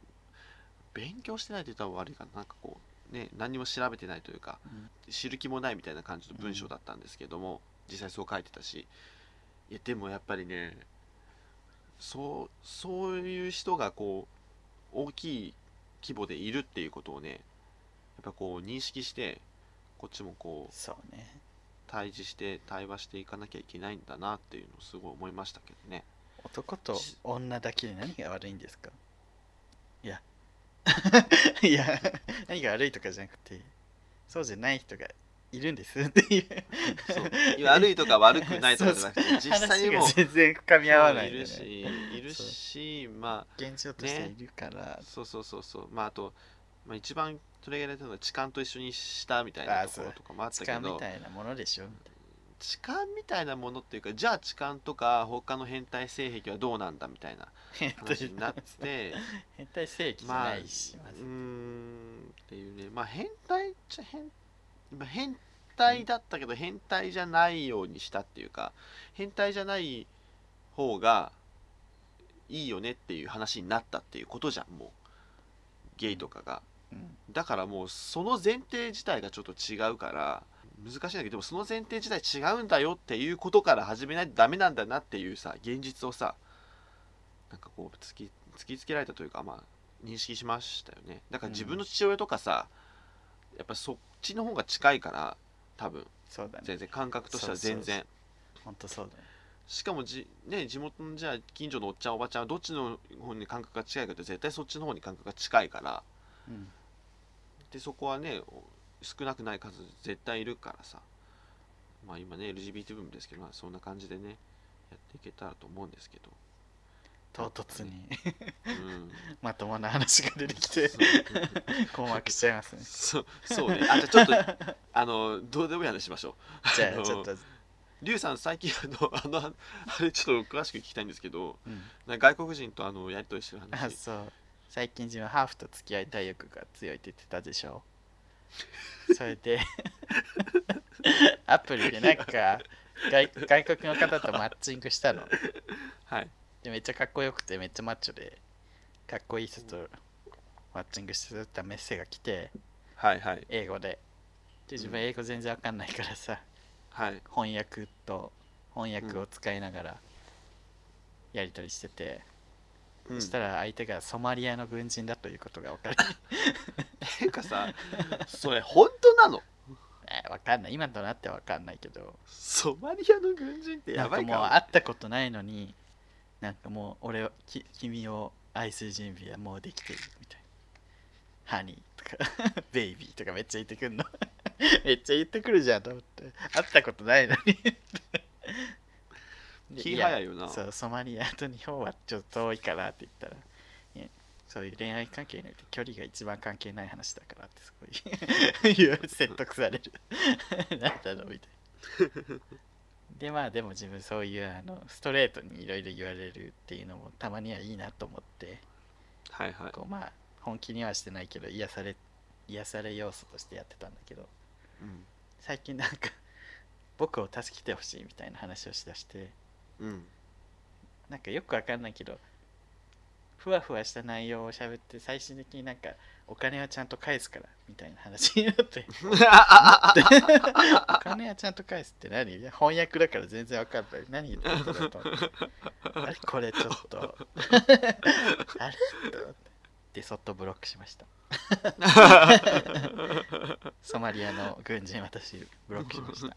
勉強してないと言ったら悪いかな。なんかこうね何にも調べてないというかうん。知る気もないみたいな感じの文章だったんですけども、実際そう書いてたしいやでもやっぱりねそうそういう人がこう大きい規模でいるっていうことをねやっぱこう認識してこっちもこうそうね。対峙して対話していかなきゃいけないんだなっていうのをすごい思いましたけどね男とし女だけで何が悪いんですか？いや。いや何が悪いとかじゃなくてそうじゃない人がいるんですっていう。そう。悪いとか悪くないとかじゃなくて実際にも全然深み合わないそういるしいるしまあ現状としているから、そうそうそうそう。まああと、まあ、一番取り上げられたのが痴漢と一緒にしたみたいなあところとかもあった痴漢みけどたいなものでしょみたい痴漢みたいなものっていうかじゃあ痴漢とか他の変態性癖はどうなんだみたいな話になって変態正規じゃまあないし、まず。うーんっていうね。まあ変態っちゃ変まあ変態だったけど変態じゃないようにしたっていうか変態じゃない方がいいよねっていう話になったっていうことじゃんもう。ゲイとかが。うん。だからもうその前提自体がちょっと違うから難しいんだけどでもその前提自体違うんだよっていうことから始めないとダメなんだなっていうさ現実をさなんかこう突き突きつけられたというかまあ認識しましたよね。だから自分の父親とかさ、やっぱそっちの方が近いから多分。そうだね。全然感覚としては全然。ほんとそうだね。しかもじ、ね、地元のじゃあ近所のおっちゃんおばちゃんはどっちの方に感覚が近いかって絶対そっちの方に感覚が近いから。うん。でそこはね少なくない数絶対いるからさ。まあ今ね LGBT ブームですけど、まあ、そんな感じでねやっていけたらと思うんですけど。唐突に。うん。まともな話が出てきて 困惑しちゃいますね。そうそうね。あじゃあちょっとあのどうでもいい話しましょう。じゃあちょっと、リュウさん最近あのあのあれちょっと詳しく聞きたいんですけどうん、外国人とあのやり取りしてるあ話そう。最近自分ハーフと付き合いたい欲が強いって言ってたでしょそれで アプリでなんか外外国の方とマッチングしたの。はい。でめっちゃかっこよくてめっちゃマッチョでかっこいい人とマッチングしてたメッセが来てはいはい。英語で。で自分英語全然わかんないからさはい。翻訳と翻訳を使いながらやり取りしてて、うん。そしたら相手がソマリアの軍人だということが分かるていうかさそれ本当なの？え分かんない。今となっては分かんないけど。ソマリアの軍人ってなんかもうやばいか会ったことないのになんかもう俺はき君を愛する準備はもうできているみたいな。ハニーとか ベイビーとかめっちゃ言ってくんの。めっちゃ言ってくるじゃんと思って。会ったことないのに。で気早いよな。そうソマリアと日本はちょっと遠いからって言ったらそういう恋愛関係において距離が一番関係ない話だからってすごい 説得される。なんだろうみたいな。でまあでも自分そういうあのストレートにいろいろ言われるっていうのもたまにはいいなと思って。はいはい。こうまあ本気にはしてないけど癒され癒され要素としてやってたんだけど。うん。最近なんか僕を助けてほしいみたいな話をしだして。うん。なんかよくわかんないけどふわふわした内容を喋って最終的になんかお金はちゃんと返すからみたいな話になって。お金はちゃんと返すって何翻訳だから全然わかんない何言ってるんだとこれちょっと。あれ？と思って。でそっとブロックしました。ソマリアの軍人私ブロックしました。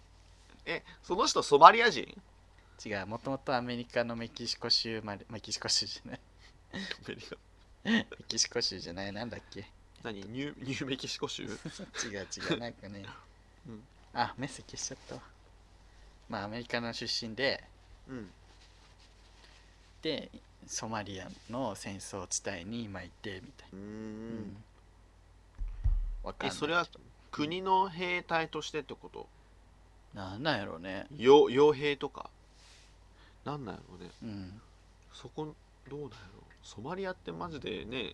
えその人ソマリア人？違うもともとアメリカのメキシコ州までメキシコ州じゃない。アメリカメキシコ州じゃないなんだっけ？何？ニューニューメキシコ州？違う違うなんかね、うん。あメッセ消しちゃったわ。まあアメリカの出身で。うん。でソマリアの戦争地帯に今いてみたいな、ん。わかんない。えそれは国の兵隊としてってこと？なんなんやろうね。よ傭兵とか？なんなんやろうね。うん。そこどうなんやろソマリアってマジでね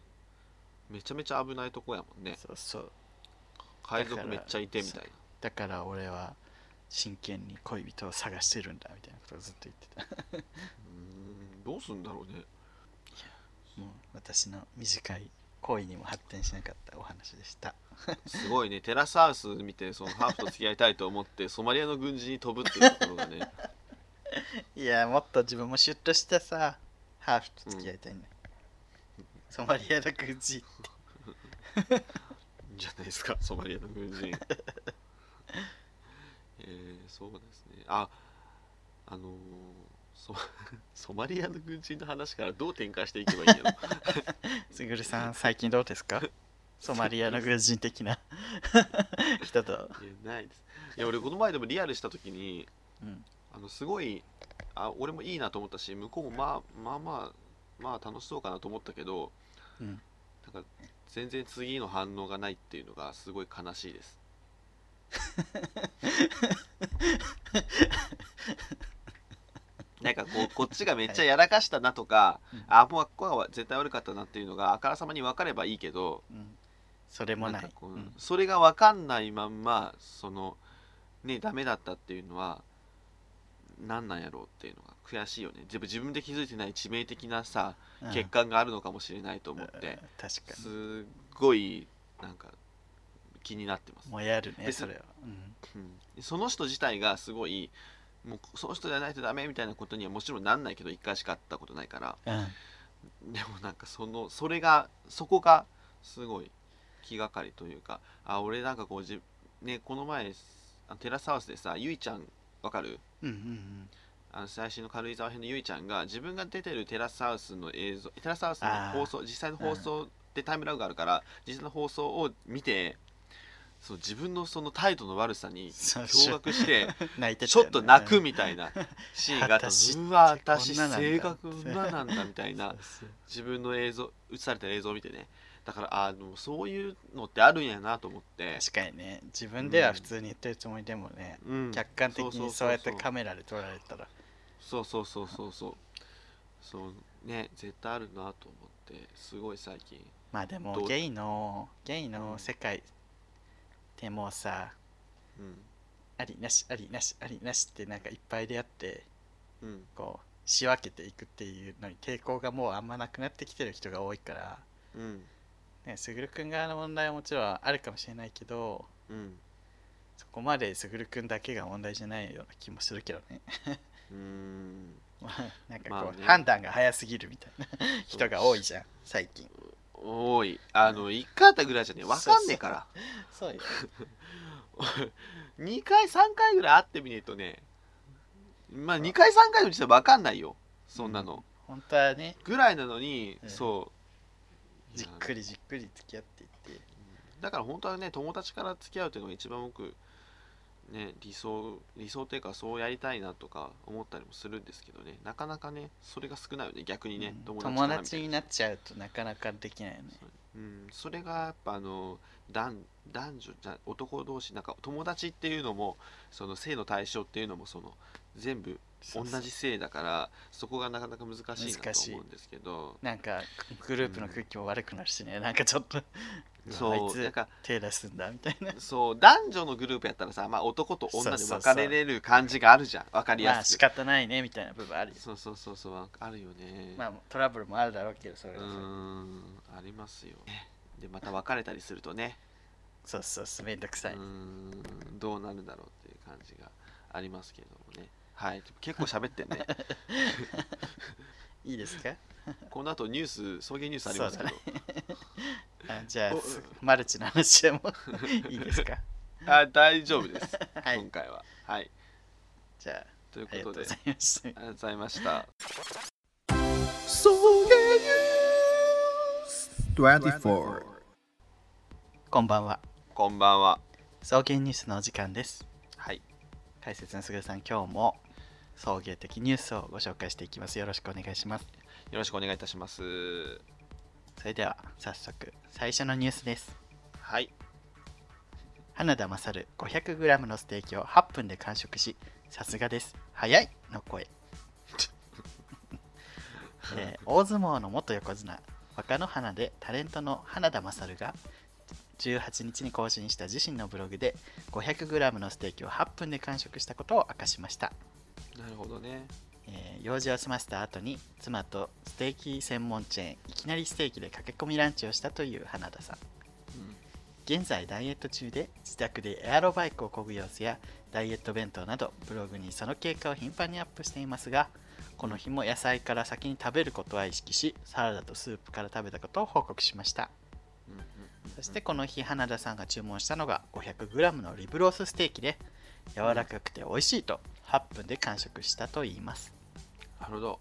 めちゃめちゃ危ないとこやもんね。そうそう。海賊めっちゃいてみたいな。だから俺は真剣に恋人を探してるんだみたいなことをずっと言ってた。うーんどうすんだろうね。もう私の短い恋にも発展しなかったお話でした。すごいね。テラスハウス見てそのハーフと付き合いたいと思ってソマリアの軍人に飛ぶっていうところがね。いやもっと自分もシュッとしたさハーフと付き合いたいね、ソマリアの軍人いいんじゃないですかソマリアの軍人。えー、そうですね。ああのーソ ソマリアの軍人の話からどう展開していけばいいんやろ。すぐるさん最近どうですか？ソマリアの軍人的な人と、いやないです。いや俺この前でもリアルした時にうん、あのすごいあ俺もいいなと思ったし向こうもまあまあまあまあ楽しそうかなと思ったけどうん。なんか全然次の反応がないっていうのがすごい悲しいです。なんかこうこっちがめっちゃやらかしたなとか、うん。あもうここが絶対悪かったなっていうのがあからさまに分かればいいけどうん、それもない。うん。それが分かんないまんまそのねダメだったっていうのは何なんやろうっていうのが悔しいよね。自分自分で気づいてない致命的なさうん。欠陥があるのかもしれないと思って、うん確かすっごいなんか気になってます。に、もやるねでそれは、うん、その人自体がすごいもうその人じゃないとダメみたいなことにはもちろんなんないけど一回しか会ったことないから。うん。うん、でもなんかそのそれがそこがすごい気がかりというかあ俺なんかこうじねこの前あテラスハウスでさゆいちゃんわかる？うんうんあの最新の軽井沢編のゆいちゃんが自分が出てるテラスハウスの映像テラスハウスの放送実際の放送でタイムラグがあるから実際の放送を見てそう自分のその態度の悪さに驚愕して泣いてたちょっと泣くみみたいな シーンがあった。うわ私性格女なんだみたいな自分の映像映された映像を見てねだからあのそういうのってあるんやなと思って、確かにね。自分では普通に言ってるつもりでもね、うん。客観的にそうやってカメメラで撮られたら。そうそうそうそう。そう。そうね絶対あるなと思って。すごい最近。まあでもゲイのゲイうん。の世界ってもうさうん。ありなしありなしありなしってなんかいっぱいであってうん。こう仕分けていくっていうのに抵抗がもうあんまなくなってきてる人が多いからうんねすぐるくん側の問題はもちろんあるかもしれないけどうん。そこまですぐるくんだけが問題じゃないような気もするけどね。うーん。まあなんかこう、まあね。判断が早すぎるみたいな人が多いじゃん最近。多い。あの1回あったぐらいじゃね分かんねえから。そうよ。2回3回ぐらい会ってみねえとね。まあ2回3回のうちは分かんないよそんなの、本当はね。ぐらいなのに、うん。そうじっくりじっくり付き合っていって。だから本当はね友達から付き合うっていうのが一番僕ね理想理想というかそうやりたいなとか思ったりもするんですけどね。なかなかねそれが少ないよね。逆にね、うん。友達になっちゃうとなかなかできないよね。うん、それがやっぱあの男男女じゃ男同士なんか友達っていうのもその性の対象っていうのもその全部同じ性だからそこがなかなか難しいなと思うんですけど。なんかグループの空気も悪くなるしね、なんかちょっとそうあいつなんか手出すんだみたいな。そう男女のグループやったらさ、まあ、男と女で分かれれる感じがあるじゃん。分かりまあやすく、仕方ないねみたいな部分あるよそうそうそうそうあるよね、まあトラブルもあるだろうけどそれうんありますよでまた別れたりするとね。そうそうそうめんどくさい、うーんどうなるだろうっていう感じがありますけどもねはい。結構喋ってんね。いいですか？この後ニュース送迎ニュースありますけど、あじゃあマルチの話でも いいですか？あ大丈夫です、はい。今回は。はい。じゃというあありがとうごことでざいました。ありがとうございました。送迎ニュース24こんばんは。こんばんは。送迎ニュースのお時間です。はい。解説のすぐるさん、今日も送迎的ニュースをご紹介していきます。よろしくお願いします。よろしくお願いいたします。それでは早速、最初のニュースです。はい。花田勝 500g のステーキを8分で完食し、さすがです。早いの声。えー大相撲の元横綱、若の花でタレントの花田勝が18日に更新した自身のブログで 500g のステーキを8分で完食したことを明かしました。なるほどね。えー用事を済ませた後に妻とステーキ専門チェーンいきなりステーキで駆け込みランチをしたという花田さん。現在ダイエット中で自宅でエアロバイクを漕ぐ様子やダイエット弁当などブログにその経過を頻繁にアップしていますがこの日も野菜から先に食べることは意識しサラダとスープから食べたことを報告しました。うんうんうんそしてこの日花田さんが注文したのが 500g のリブロースステーキで柔らかくて美味しいと8分で完食したといいますなるほど。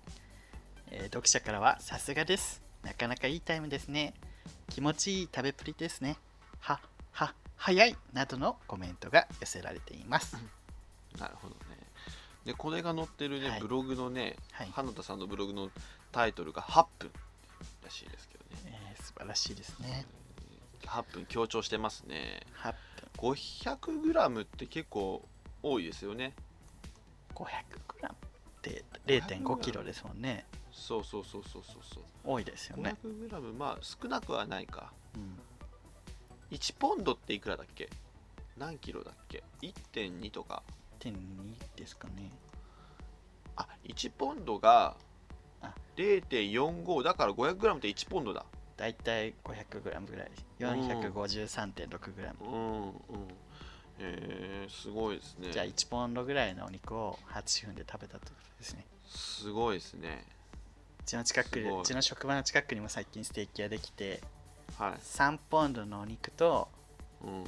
えー読者からはさすがです。なかなかいいタイムですね。気持ちいい食べっぷりですね。は、は、早いなどのコメントが寄せられています。なるほどね。で、これが載ってるね、はいブログのね、はい花田さんのブログのタイトルが8分らしいですけどね。えー素晴らしいですね。8分強調してますね。8 500g って結構多いですよね。分 500g って0.5キロですもんね。そうそうそうそうそうそう。多いですよね。500g まあ少なくはないか。うん、1ポンドっていくらだっけ？何キロだっけ ?1.2 とか。1.2ですかね。あ、1ポンドがあ0.45だから 500g って1ポンドだ。だいたい 500g ぐらい。453.6g。うんうん。えー、すごいですね。じゃあ1ポンドぐらいのお肉を8分で食べたということですね。すごいですね。うちの近くうちの職場の近くにも最近ステーキ屋できてはい。3ポンドのお肉とうん。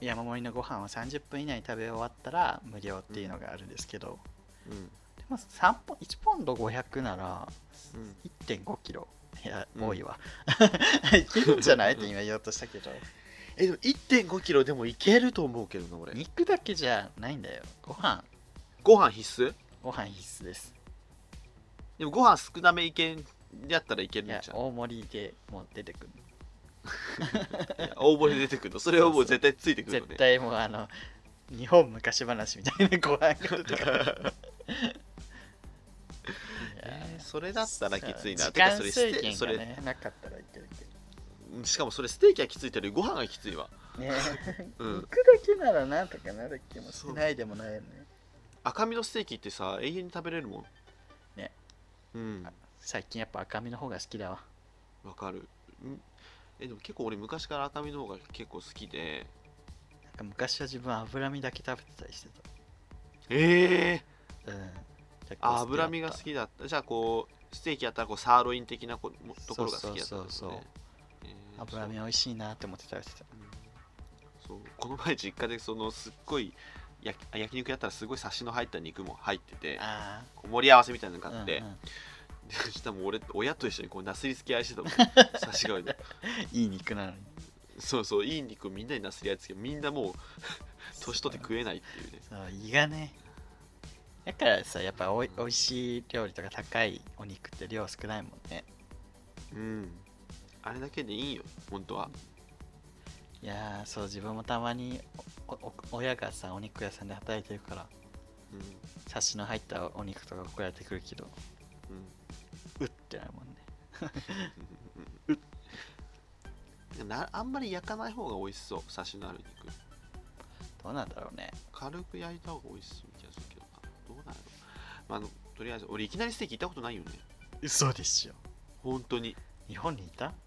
山盛りのご飯を30分以内に食べ終わったら無料っていうのがあるんですけど、うん。でも3ポ1ポンド500ならうん、1.5キロいや、うん多いわ いけるんじゃない？って今言おうとしたけどえ、でも1.5キロでもいけると思うけどな、俺。肉だけじゃないんだよご飯ご飯必須？ご飯必須ですでもご飯少なめいけんやったらいけいやるんじゃん。大盛りでもう出てくる いや大盛り出てくるの。それはもう絶対ついてくるのね。絶対もうあの日本昔話みたいなご飯が出てくるいや えーそれだったらきついな。時てか間それス制限がテそれねなかったらいけるけしかもそれステーキはきついってよりご飯がきついわ。どねうん肉だけならなんとかなる気もしないでもないよね赤身のステーキってさ、永遠に食べれるもん。ね。うん。最近やっぱ赤身の方が好きだわわかる。んえ、でも結構俺昔から赤身の方が結構好きで。なんか昔は自分脂身だけ食べてたりしてええたうん脂身が好きだった。じゃあこう、ステーキやったらこうサーロイン的なところが好きだったんですそうそうよね。えー脂身美味しいなって思って食べてた。そう。この前実家でそのすっごい焼焼肉やったらすごいサシの入った肉も入ってて盛り合わせみたいなのがああって、うんうん。でそしたらもう俺親と一緒にこうなすりつけ合いしてたもん サシがいい肉なのに。そうそういい肉をみんなになすり合いつけみんなもう 年取って食えないっていうね。そう胃がね。だからさやっぱおいおいしい料理とか高いお肉って量少ないもんね。うんあれだけでいいよ本当は。いやーそう自分もたまにおお親がさお肉屋さんで働いてるからうん。サシの入ったお肉とか送られてくるけどうん。うってなるもんね。なあんまり焼かない方が美味しそうサシのある肉。どうなんだろうね。軽く焼いた方が美味しそう気がするけどな。どうなんやろ、まあ、あのとりあえず俺いきなりステーキ行ったことないよね。嘘でしょ本当に日本にいた？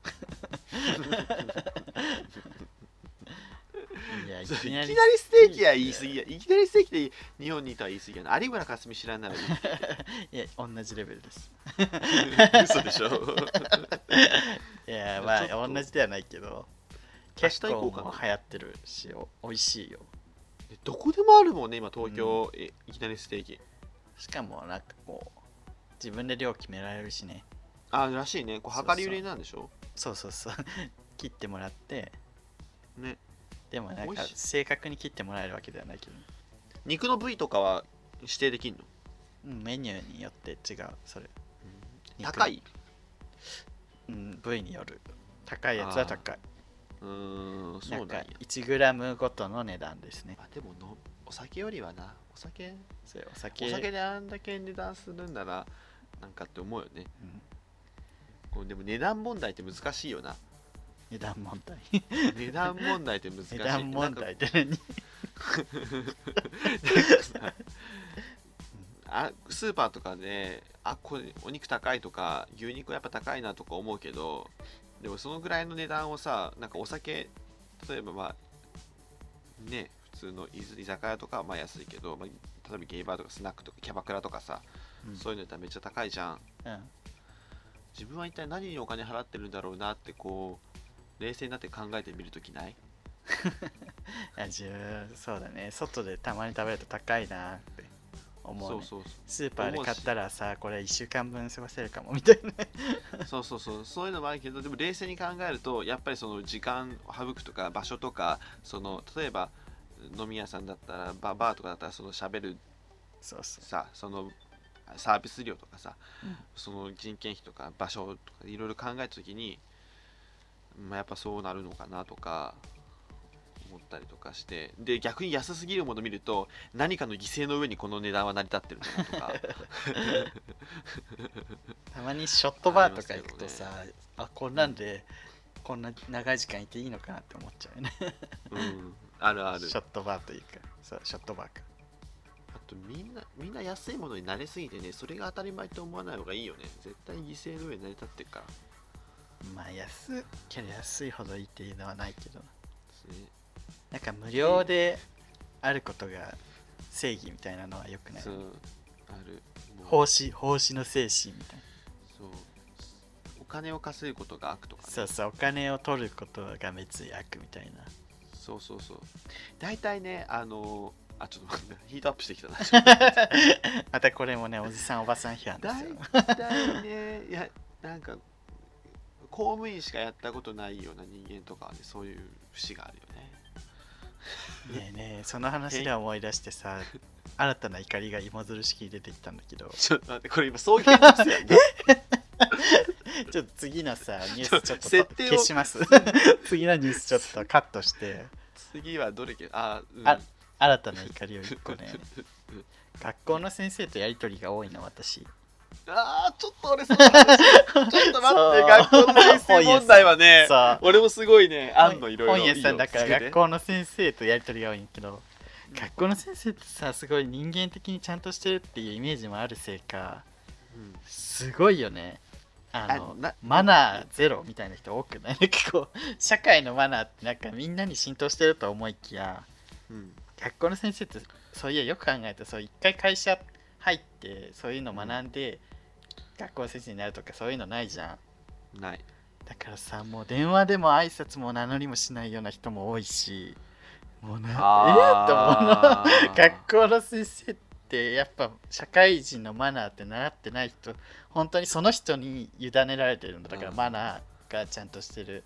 いきなりステーキは言い過ぎや。いきなりステーキで日本にいたら言い過ぎや。な有村架純知らんならいい。いや同じレベルです。嘘でしょ？いやいやまあ同じではないけど結構もう流行ってるしお美味しいよ。どこでもあるもんね今東京、えいきなりステーキ。しかもなんかこう自分で量決められるしねあらしいね。こう量り売りなんでしょ？そうそうそう。切ってもらって。ね。でもなんか正確に切ってもらえるわけではないけど、肉の部位とかは指定できんの？うん、メニューによって違うそれ。肉高い？うん部位による。高いやつは高い。うーんそうんなんや 1g ごとの値段ですね。あでものお酒よりはな。お酒お酒。お酒であんだけ値段するんならなんかって思うよね。うんこうでも値段問題って難しいよな。値段問題。値段問題って難しい。値段問題って何？あスーパーとかであこれお肉高いとか牛肉やっぱ高いなとか思うけどでもそのぐらいの値段をさなんかお酒例えばまあね普通の居居酒屋とかはまあ安いけど、まあ、例えばゲイバーとかスナックとかキャバクラとかさ、うん。そういうのやったらめっちゃ高いじゃん。うん自分は一体何にお金払ってるんだろうなってこう冷静になって考えてみるときない？いや自分そうだね。外でたまに食べると高いなって思う,、ね、そうそうスーパーで買ったらさこれ1週間分過ごせるかもみたいな そうそうそう。そういうのもあるけどでも冷静に考えるとやっぱりその時間を省くとか場所とかその例えば飲み屋さんだったらババーとかだったらその喋るそうそう。さそのサービス料とかさ、うん。その人件費とか場所とかいろいろ考えた時に、まあ、やっぱそうなるのかなとか思ったりとかして。で逆に安すぎるものを見ると何かの犠牲の上にこの値段は成り立ってるのかなとか。たまにショットバーとか行くとあさあ,、こんなんでこんな長い時間いていいのかなって思っちゃうよね。うん。あるある。ショットバーというかそうショットバーか。あとみんなみんな安いものに慣れすぎてねそれが当たり前と思わない方がいいよね。絶対犠牲の上に成り立ってるから。まあ安けど安いほどいいっていうのはないけど。なんか無料であることが正義みたいなのはよくない。そうある。奉仕奉仕の精神みたいな。そう。お金を稼ぐことが悪とかね。そうそうお金を取ることが滅意悪みたいな。そうそうそう。大体ねあのあちょっと待ってヒートアップしてきたな。またこれもねおじさんおばさん批判ですよ。大体ねいやなんか公務員しかやったことないような人間とかはねそういう節があるよね。ねえねえその話で思い出してさ新たな怒りが芋づる式に出てきたんだけど。ちょっと待ってこれ今送迎ですよねちょっと次のさ ニュースちょっと設定を消します。次のニュースちょっとカットして。次はどれけあ、うん、あ新たな怒りを一個ね。学校の先生とやりとりが多いの私。あーちょっと俺その話ちょっと待って学校の先生問題はねそう。俺もすごいねあんのいろいろ本屋さんだから学校の先生とやりとりが多いんやけど学校の先生ってさすごい人間的にちゃんとしてるっていうイメージもあるせいかうんすごいよね。あのマナーゼロみたいな人多くない？なんかこう社会のマナーってなんかみんなに浸透してると思いきやうん学校の先生ってそういやよく考えたらそう一回会社入ってそういうの学んで、学校の先生になるとかそういうのないじゃん。ない。だからさもう電話でも挨拶も名乗りもしないような人も多いしもうなえー、って思う。学校の先生ってやっぱ社会人のマナーって習ってない人本当にその人に委ねられてるんだだからうん。マナーがちゃんとしてる。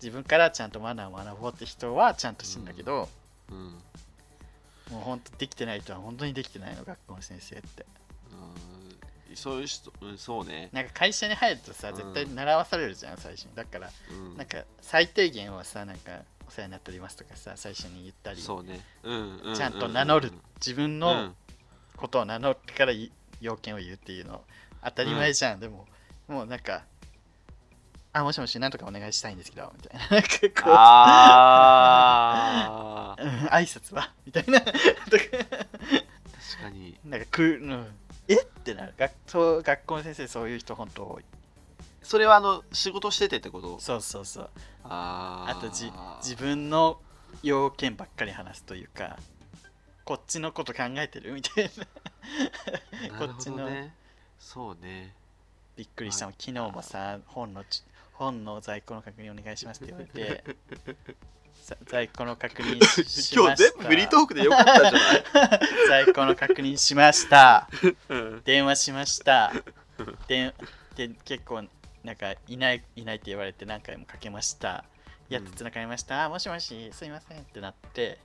自分からちゃんとマナーを学ぼうって人はちゃんとしてんだけど、うんもう本当できてない人は本当にできてないの学校の先生って。うん。そういう人、うん、そうね、なんか会社に入るとさうん。絶対習わされるじゃん最初に。だからうん、なんか最低限はさなんかお世話になっておりますとかさ最初に言ったりそうね、うんうん、ちゃんと名乗るうん自分のうん。ことを名乗ってからい要件を言うっていうの当たり前じゃん、でももうなんかあもしもしなんとかお願いしたいんですけどみたいな。なんかこうあ 挨拶は？みたいな。確かに。なんかく、うん、え？ってなる。学そう学校の先生そういう人本当多い。それはあの仕事しててってこと？そうそうそう。あー。あとじ自分の要件ばっかり話すというかこっちのこと考えてるみたいな。なるほこっちの。そうね。びっくりした。昨日もさ本のち本の在庫の確認お願いしますって言われてさ 在庫の確認しました。日全部フリートークでよかったんじゃない、在庫の確認しました。うん。電話しました。でで結構なんかいないいないって言われて何回もかけました。やっとつながりました、あもしもしすいませんってなって、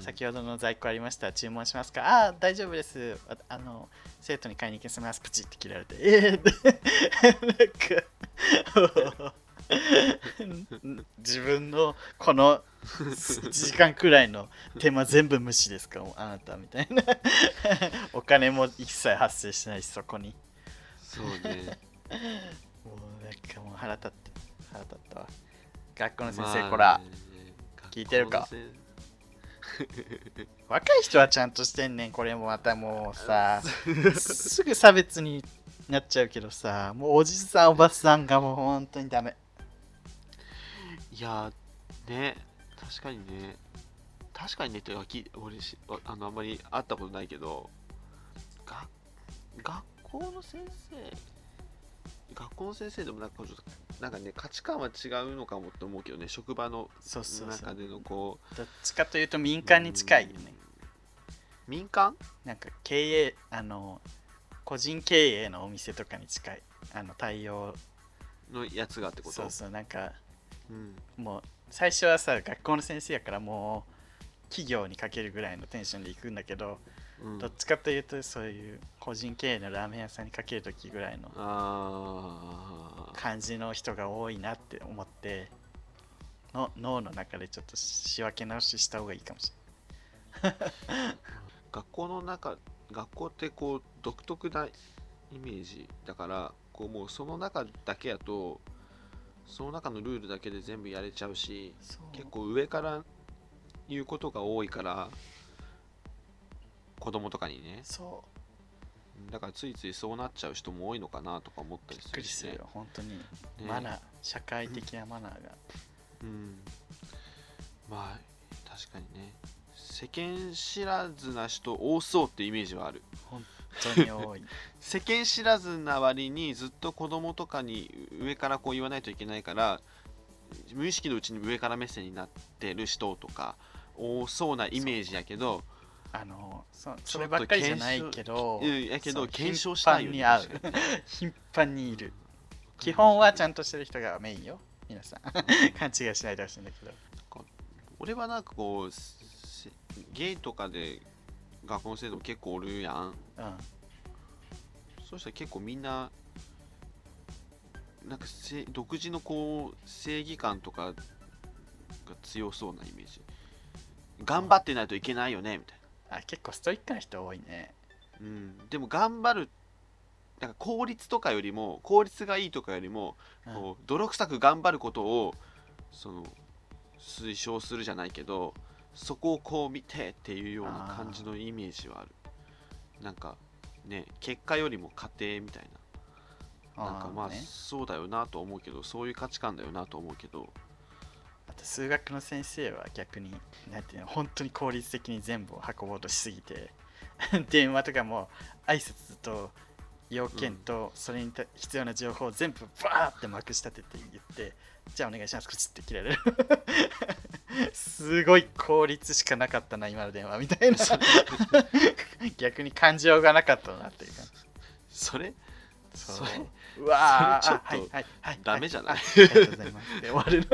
先ほどの在庫ありました。注文しますか？あ大丈夫です。ああの生徒に買いに行きますプチって切られて。えー、なんか 自分のこの1時間くらいの手間全部無視ですか？あなたみたいな。お金も一切発生してないしそこに。そうね。もうなんかもう腹立って腹立ったわ。学校の先生、まあこら。ね聞いてるか？若い人はちゃんとしてんねんこれもまたもうさ。すぐ差別になっちゃうけどさもうおじさんおばさんがもう本当にダメ。いやね確かにね。確かにねって俺しああのあんまり会ったことないけどが学校の先生学校の先生でもなんかちょっとなんかね価値観は違うのかもって思うけどね職場の中でのこう。どっちかというと民間に近いよね。民間？なんか経営あの個人経営のお店とかに近いあの対応のやつがってこと？そうそうなんかうん。もう最初はさ学校の先生やからもう企業にかけるぐらいのテンションで行くんだけど、うん。どっちかというとそういう個人経営のラーメン屋さんにかけるときぐらいの感じの人が多いなって思っての脳の中でちょっと仕分け直しした方がいいかもし 学校の中学校ってこう独特なイメージだからこうもうその中だけやとその中のルールだけで全部やれちゃうしれない結構上から言うことが多いから子供とかにね。そう。だからついついそうなっちゃう人も多いのかなとか思ったりびっくりするよ本当に、ね。マナー社会的なマナーが。うん。まあ確かにね。世間知らずな人多そうってイメージはある。本当に多い。世間知らずな割にずっと子供とかに上からこう言わないといけないから無意識のうちに上から目線になってる人とか多そうなイメージやけどあのそそればっかりじゃないけどうんやけど検証したいよね。頻繁に会う。頻繁にいる。基本はちゃんとしてる人がメインよ。皆さん。勘違いしないでほしいんだけど。俺はなんかこうせゲイとかで学校の生徒も結構おるやん。うん。そうしたら結構みんななんかせ独自のこう正義感とかが強そうなイメージ。頑張ってないといけないよねみたいあ結構ストイックな人多いね。な、うん、でも頑張るなんか効率とかよりも効率がいいとかよりもうん。こう泥臭く頑張ることをその推奨するじゃないけどそこをこう見てっていうような感じのイメージはある。なんかね結果よりも過程みたいな。なんかまあね。そうだよなと思うけどそういう価値観だよなと思うけどあと数学の先生は逆になんていうの本当に効率的に全部を運ぼうとしすぎて 電話とかも挨拶と要件とそれに必要な情報を全部バーってまくし立てて言ってじゃあお願いします口っちって切られる。すごい効率しかなかったな今の電話みたいな。逆に感情がなかったなっていうかそれ？それ？うわちょっとはいはいはい。ダメじゃない？あありがとうございます。で終わる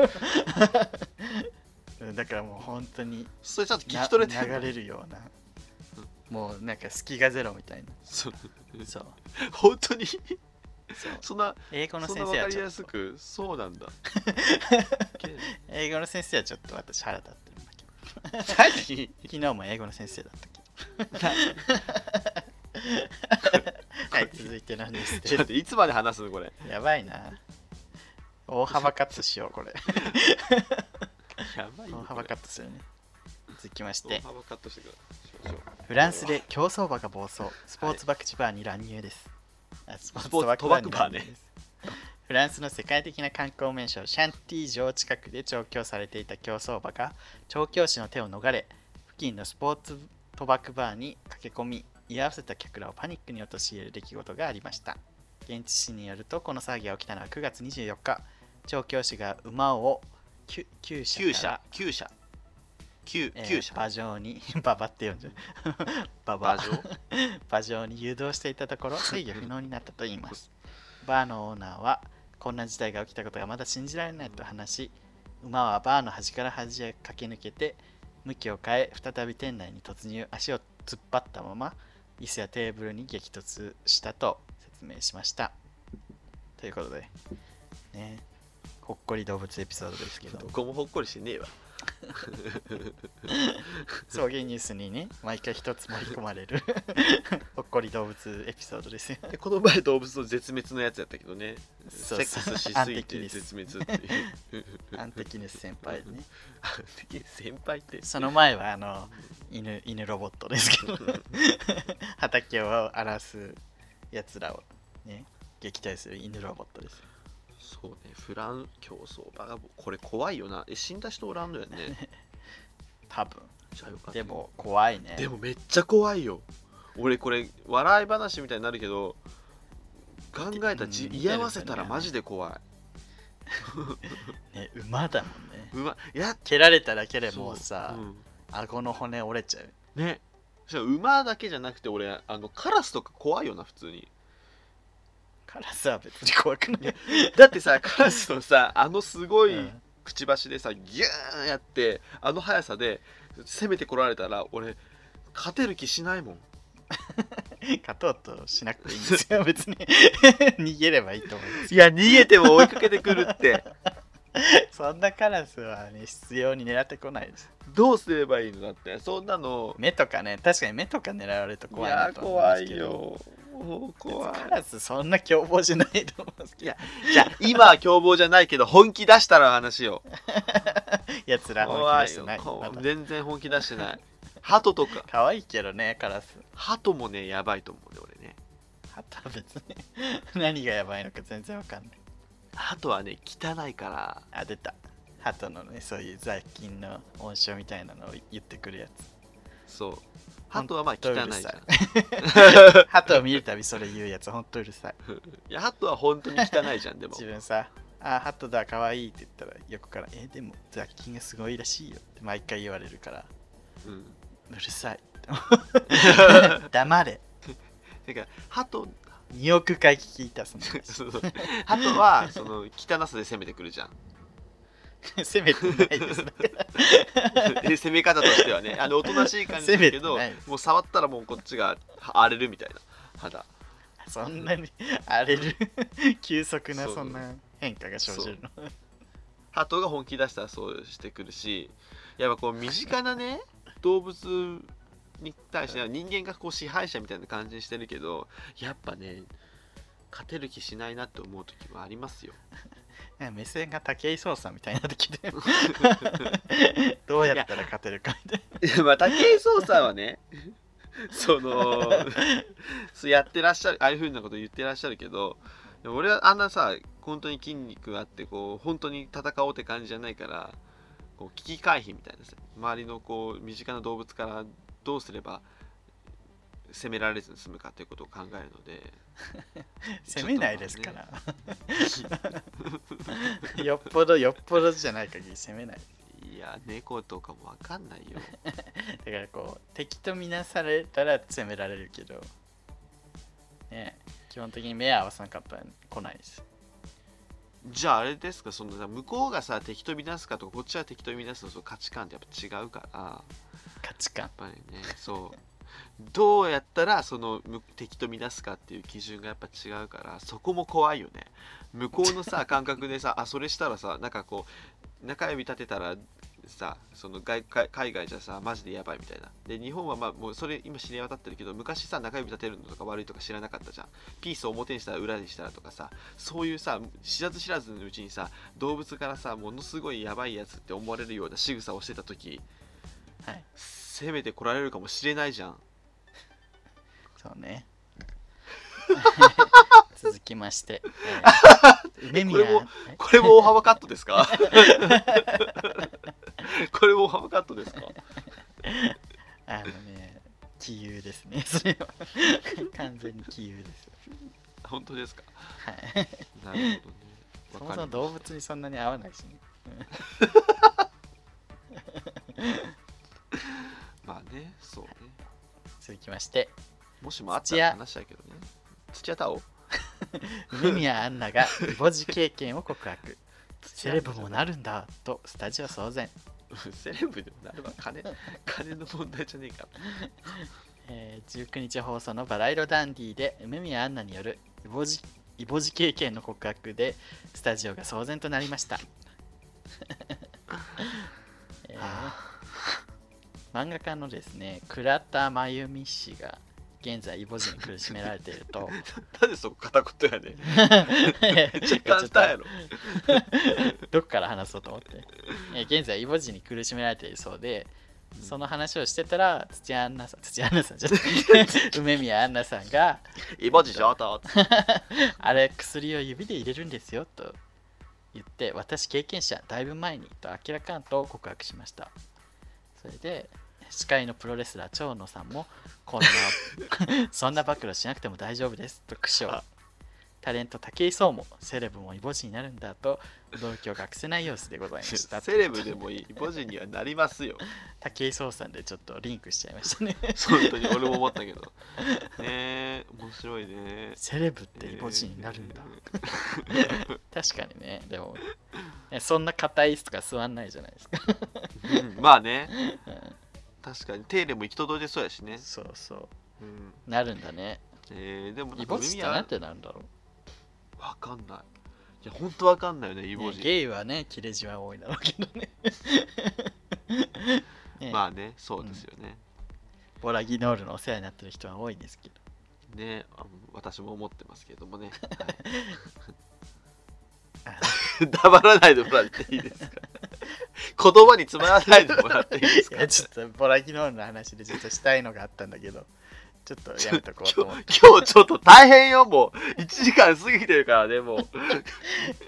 だからもう本当にそれちゃんと聞なき取れて流れるような。もうなんか隙がゼロみたいな。そそう。本当に？そんな英語の先な分かりや生はちょっと。すくそうなんだ。け英語の先生はちょっと私腹立ってるんだけど。何？昨日も英語の先生だったけど はい続いてなんですちょっといつまで話すのこれ？やばいな。大幅カットしようこれ。やばいよ大幅カットするね。続きまして。大幅カットしてください。フランスで競走馬が暴走。スポーツ博打バーに乱入です、あスポスポーツ賭博バーね。フランスの世界的な観光名所シャンティ城近くで調教されていた競走馬が調教師の手を逃れ付近のスポーツ賭博バーに駆け込み居合わせた客らをパニックに陥れる出来事がありました。現地紙によるとこの騒ぎが起きたのは9月24日。調教師が馬を厩舎厩舎厩舎馬上に 馬場って呼んでる馬場。馬上？馬上に誘導していたところ 制御不能になったといいます。バーのオーナーはこんな事態が起きたことがまだ信じられないと話し馬はバーの端から端へ駆け抜けて向きを変え再び店内に突入。足を突っ張ったまま椅子やテーブルに激突したと説明しました。ということでねほっこり動物エピソードですけど。どこもほっこりしねえわ。送迎ニュースにね毎回一つ盛り込まれる。ほっこり動物エピソードですよ。でこの前動物の絶滅のやつやったけどね。そうセックスしすぎて絶滅っていう。アンテキネス先輩ね。アンテキネス先輩って。その前はあの犬犬ロボットですけど 畑を荒らすやつらをね撃退する犬ロボットですそうねフラン競走。馬がこれ怖いよな。え死んだ人おらんのやね。多分。じゃあよかった。でも怖いね。でもめっちゃ怖いよ。俺これ笑い話みたいになるけど考えたらじうん居合わせたらマジで怖 ね馬だもんね。い。うまいや蹴られただけでもうさそううん。顎の骨折れちゃう。ね。馬だけじゃなくて俺あのカラスとか怖いよな普通にカラスは別に怖くない。だってさカラスのさあのすごいうん。くちばしでさギューンやってあの速さで攻めてこられたら俺勝てる気しないもん。勝とうとしなくていいんですよ。別に。逃げればいいと思います。いや逃げても追いかけてくるって。そんなカラスはね必要に狙ってこないです。どうすればいいの？だってそんなの。目とかね確かに目とか狙われるとい怖いなやと思うんです怖いけどよ。もう怖い。カラスそんな凶暴じゃないと思うんですけど。じゃあ今は凶暴じゃないけど本気出したら話よ。やつら本気出してない。全然本気出してない。鳩とか。可愛いけどねカラス。鳩もねやばいと思うね俺ね。あとは別に。何がやばいのか全然わかんない。鳩はね汚いから。あ出た。鳩のねそういう雑菌の温床みたいなのを言ってくるやつ。そう鳩はまあ汚いじゃん。ほんとうる鳩を見るたびそれ言うやつほんとうるさい。いや鳩は本当に汚いじゃんでも。自分さあ鳩だ可愛いって言ったら横からえでも雑菌がすごいらしいよって毎回言われるから。うん。うるさい。黙れ。てか鳩2億回聞いたその話。そうそう。鳩はその汚さで攻めてくるじゃん 攻めてないです。ね で攻め方としてはねあのおとなしい感じだけどもう触ったらもうこっちが荒れるみたいな。肌。そんなに荒れる？急速なそんな変化が生じるの。鳩が本気出したらそうしてくるしやっぱこう身近なね動物に対しては人間がこう支配者みたいな感じにしてるけどやっぱね勝てる気しないなって思う時もありますよ目線が武井壮さんみたいになってきて。どうやったら勝てるかみたいいやまあ武井壮さんはねそのそうやってらっしゃるああいうふうなこと言ってらっしゃるけど俺はあんなさ本当に筋肉があってこう本当に戦おうって感じじゃないからこう危機回避みたいなさ周りのこう身近な動物からどうすれば攻められずに済むかということを考えるのでな攻めないですから、よっぽどよっぽどじゃない限り攻めない。いや猫とかもわかんないよ。だからこう敵とみなされたら攻められるけど。ね基本的に目合わさなかったら来ないです。じゃああれですかそのさ向こうがさ敵と見なすかとかこっちは敵と見なすのその価値観ってやっぱ違うから。価値観。やっぱりねそうどうやったらそのむ敵と見なすかっていう基準がやっぱ違うからそこも怖いよね。向こうのさ 感覚でさあそれしたらさなんかこう中指立てたらさその外海海外じゃさマジでやばいみたいな。で日本はまあもうそれ今知り渡ってるけど昔さ中指立てるのとか悪いとか知らなかったじゃん。ピースを表にしたら裏にしたらとかさそういうさ知らず知らずのうちにさ動物からさものすごいやばいやつって思われるような仕草をしてた時はい。攻めてこられるかもしれないじゃんそうね。続きまして、えー梅宮これも これも大幅カットですか？これも大幅カットですか？あのね杞憂ですね。それは完全に杞憂です。本当ですか？はい。なるほどね。そもそも動物にそんなに合わないしね。まあねそうね。続きましてもしもあったら話したいけどね。土屋太鳳？梅宮アンナがイボ痔経験を告白。セレブもなるんだとスタジオ騒然、セレブでもなるわ。金 金の問題じゃねえか。らえー19日放送のバラ色ダンディで梅宮アンナによるイボジイボジ経験の告白でスタジオが騒然となりました、えー漫画家のですね倉田真由美氏が現在イボジに苦しめられていると。なんでそこ片言やねん。めめっちゃ簡単やろ。どっから話そうと思って、えー現在イボジに苦しめられているそうでその話をしてたら土屋アンナさん土屋アンナさんじゃ 梅宮アンナさんがイボジ上等あれ薬を指で入れるんですよと。言って私経験者だいぶ前にと明らかんと告白しました。それで司会のプロレスラー長野さんもこんな そんな暴露しなくても大丈夫ですと苦笑。タレント武井壮もセレブもイボジになるんだと驚きを隠せない様子でございました。セレブでもいいイボジにはなりますよ。武井壮さんでちょっとリンクしちゃいましたね。本当に俺も思ったけど。ねえ面白いね。セレブってイボジになるんだ。確かにね。でもねそんな硬い椅子とか座んないじゃないですか。うんまあね確かに手入れも行き届いてそうやしね、そうそう。うん。なるんだね。えー、でもイかボジってなんてなるんだろわかんない。いや本当わかんないよねイボジ、ゲイはね切れ字は多いだろうけどね。ね。まあねそうですよね、ボラギノールのお世話になってる人は多いですけど。ねあの私も思ってますけれどもね、あ はい、黙らないでもらっていいですか？言葉に詰まらないでもらっていいですか？いやちょっとボラギノールの話で実はしたいのがあったんだけど。ちょっとやめとこうと思って。今日ちょっと大変よもう。1時間過ぎてるからねもう。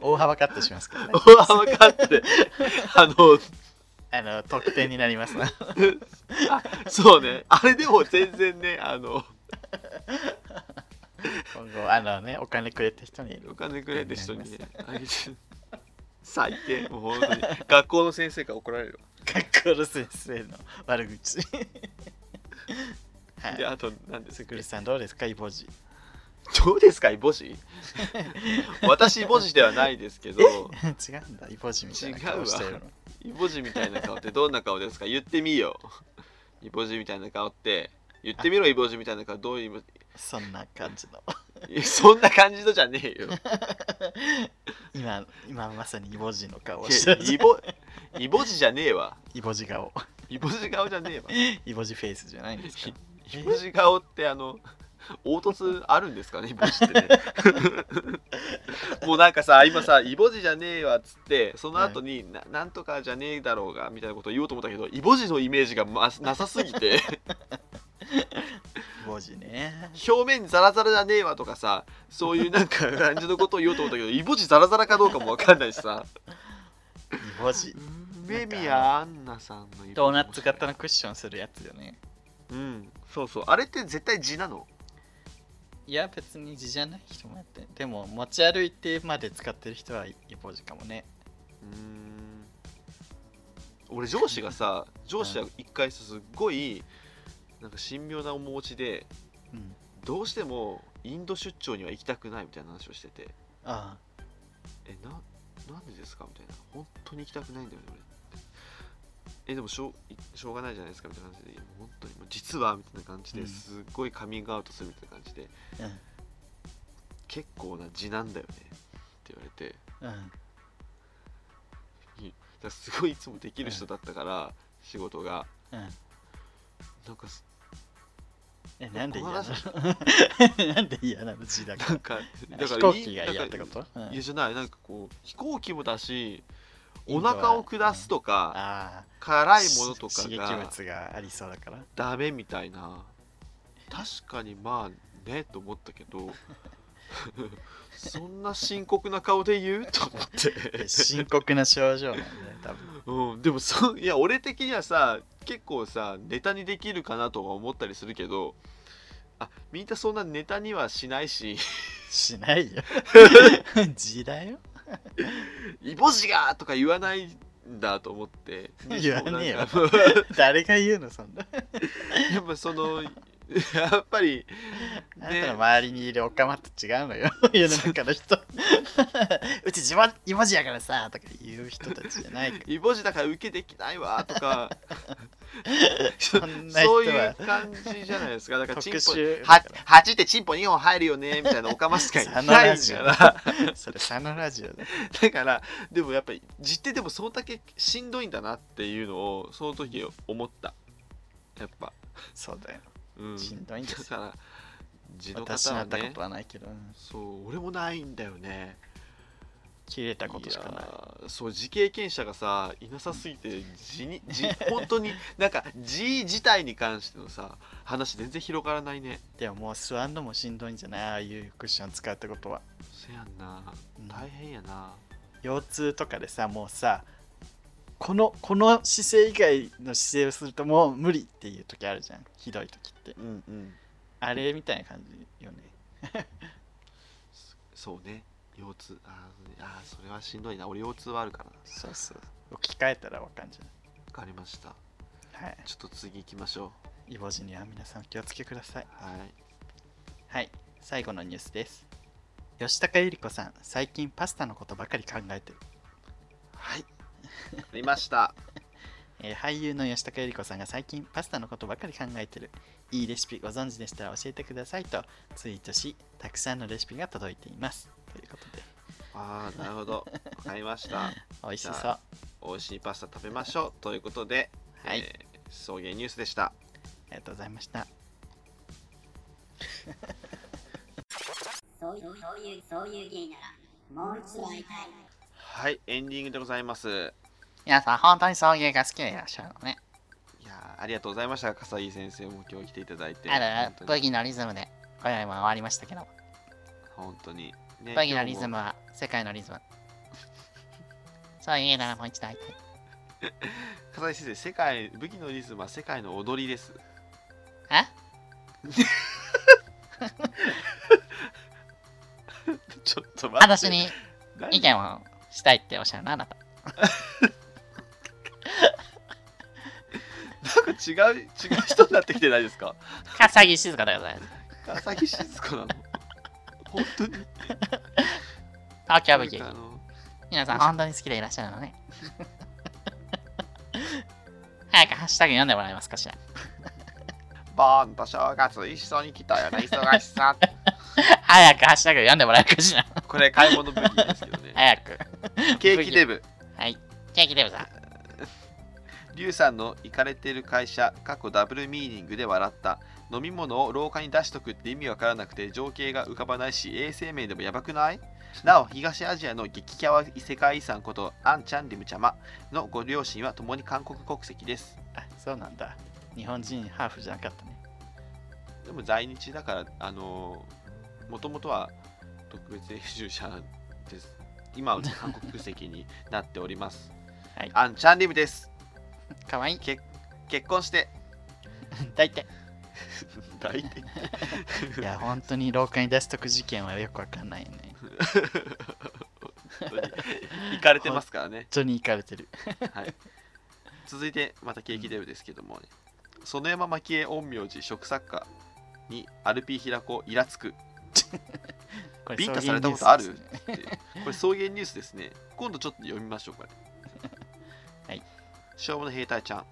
大幅カットしますからね。大幅カットで。あのあの得点になりますな。そうね。あれでも全然ねあの。今後あのねお金くれた人に。お金くれって人にねあげて最低。もう本当に学校の先生から怒られる学校の先生の悪口。はわであと何ですかすぐるさんどうですかイボジ。どうですかイボジ？私イボジではないですけど。違うんだイボジみたいな顔してるの。イボジみたいな顔ってどんな顔ですか？言ってみよう。イボジみたいな顔って。言ってみろイボジみたいな顔。どういうそんな感じの。いやそんな感じのじゃねえよ。今今まさにイボジの顔してるやイボイボジじゃねえわ。イボジ顔。イボジ顔じゃねえわ。イボジフェイスじゃないんですか？イボジ顔ってあの凹凸あるんですかね？イボジってね。もうなんかさ今さイボジじゃねえわっつってその後に、ななんとかじゃねえだろうがみたいなことを言おうと思ったけどイボジのイメージが、ま、なさすぎて イボジね。表面ザラザラじゃねえわとかさそういうなんか 感じのことを言おうと思ったけどイボジザラザラかどうかもわかんないしさ。イボジ梅宮アンナさんのドーナツ型のクッションするやつよね。うん。そうそう。あれって絶対字なの？いや別に字じゃない人もやって。でも持ち歩いてまで使ってる人はイボジかもね。うーん。俺上司がさ上司は一回さすっごいなんか神妙な面持ちでうん。どうしてもインド出張には行きたくないみたいな話をしてて。あえななんでですか？みたいな。本当に行きたくないんだよね俺えでもしょしょうがないじゃないですかみたいな感じで。本当に。もう実はみたいな感じうん。ですっごいカミングアウトするみたいな感じで、あうん。結構な字なんだよねって言われて。うん。だすごいいつもできる人だったから、仕事が。うん。なんかすえなんで嫌なの？なんで嫌なの字だかなんからだから飛行機が嫌ってこと、うん。じゃないなんかこう飛行機もだしお腹を下すとか、ああ辛いものとか刺激が物がありそうだから。ダメみたいな。確かにまあねと思ったけど そんな深刻な顔で言う？と思って、深刻な症状なんだね多分。うん、でもそいや俺的にはさ結構さネタにできるかなとは思ったりするけどあみんなそんなネタにはしないし。しないよ。字だよイボジがとか言わないんだと思って。言わねえよ。誰が言うのそんな。やっぱその やっぱりあなたの周りにいるオカマと違うのよ。世の中の人。うち自分イモジやからさとか言う人たちじゃないから。イボジだから受けできないわとか。そそういう感じじゃないですか。だからチンポ特殊は8ってチンポ2本入るよねみたいなオカマしかいないからそれ佐野ラジオだ。だからでもやっぱり実ってでもそんだけしんどいんだなっていうのをその時思った。やっぱ。そうだようん。しんどいんですだから地の私方はね。なったことはないけど。うんそう俺もないんだよね。切れたことしかない。やーそう自経験者がさいなさすぎて字に字本当に なんか字自体に関してのさ話全然広がらないね。でももう座んのもしんどいんじゃない？ああいうクッション使うってことは。せやんな。うん。大変やな、腰痛とかでさもうさこのこの姿勢以外の姿勢をするともう無理っていう時あるじゃん。ひどい時って。うんうん。あれみたいな感じよね。そうね。腰痛。あーあーそれはしんどいな。俺腰痛はあるからな。そうそう。置き換えたらわかんじわかりました。はい。ちょっと次行きましょイボジには皆さんお気をつけください。うはい。はい。最後のニュースです。吉高由里子さん最近パスタのことばかり考えてる、はいありました。えー俳優の吉高由里子さんが最近パスタのことばかり考えてる。いいレシピご存知でしたら教えてくださいとツイートしたくさんのレシピが届いています。ということで。ああなるほど。わかりました。美味しそう。美味しいパスタ食べましょう。ということで、はい。えー送迎ニュースでした。ありがとうございました。そういうそういうそういう芸ならもう一度会いたいはいエンディングでございます。皆さん本当に送迎が好きでいらっしゃるのね。いやーありがとうございました笠井先生も今日来ていただいて。あるブギのリズムで今宵も終わりましたけど。本当に、ねブギのリズム今は世界のリズム。そういう芸ならもう一度会いたい 笠井先生世界武器のリズムは世界の踊りです。え？ちょっと待って。私に何意見をしたいっておっしゃるのあなた。なんか違う違う人になってきてないですか？笠木静香でございます。笠木静子なの？本当に？東京ブギなんかあの皆さん本当に好きでいらっしゃるのね。早くハッシュタグ読んでもらえますかしら。ボンと正月一緒に来たよね忙しさ早くハッシュタグ読んでもらえるかしら。これ買い物武器ですけどね。早く。ケーキデブ。はい。ケーキデブさん。リュウさんの行かれてる会社過去ダブルミーニングで笑った。飲み物を廊下に出しとくって意味わからなくて情景が浮かばないし衛生面でもやばくない？なお東アジアの激キャワ世界遺産ことアンチャンリムチャマのご両親は共に韓国国籍です。あそうなんだ。日本人ハーフじゃなかったね。でも在日だからあのもともとは特別永住者です。今は韓国籍になっております。はい。アンチャンリムです。かわいい。結婚して。大体。抱いていや本当に廊下に出しとく事件はよくわかんないよね。行かれてますからね。本当に行かれてる。はい、続いてまたケーキデブですけども、ね。園山蒔絵陰陽師食作家にアルピー平子イラつくビンタされたことあるこれ送迎ニュースですね。今度ちょっと読みましょうこれ。はい。勝負の兵隊ちゃん。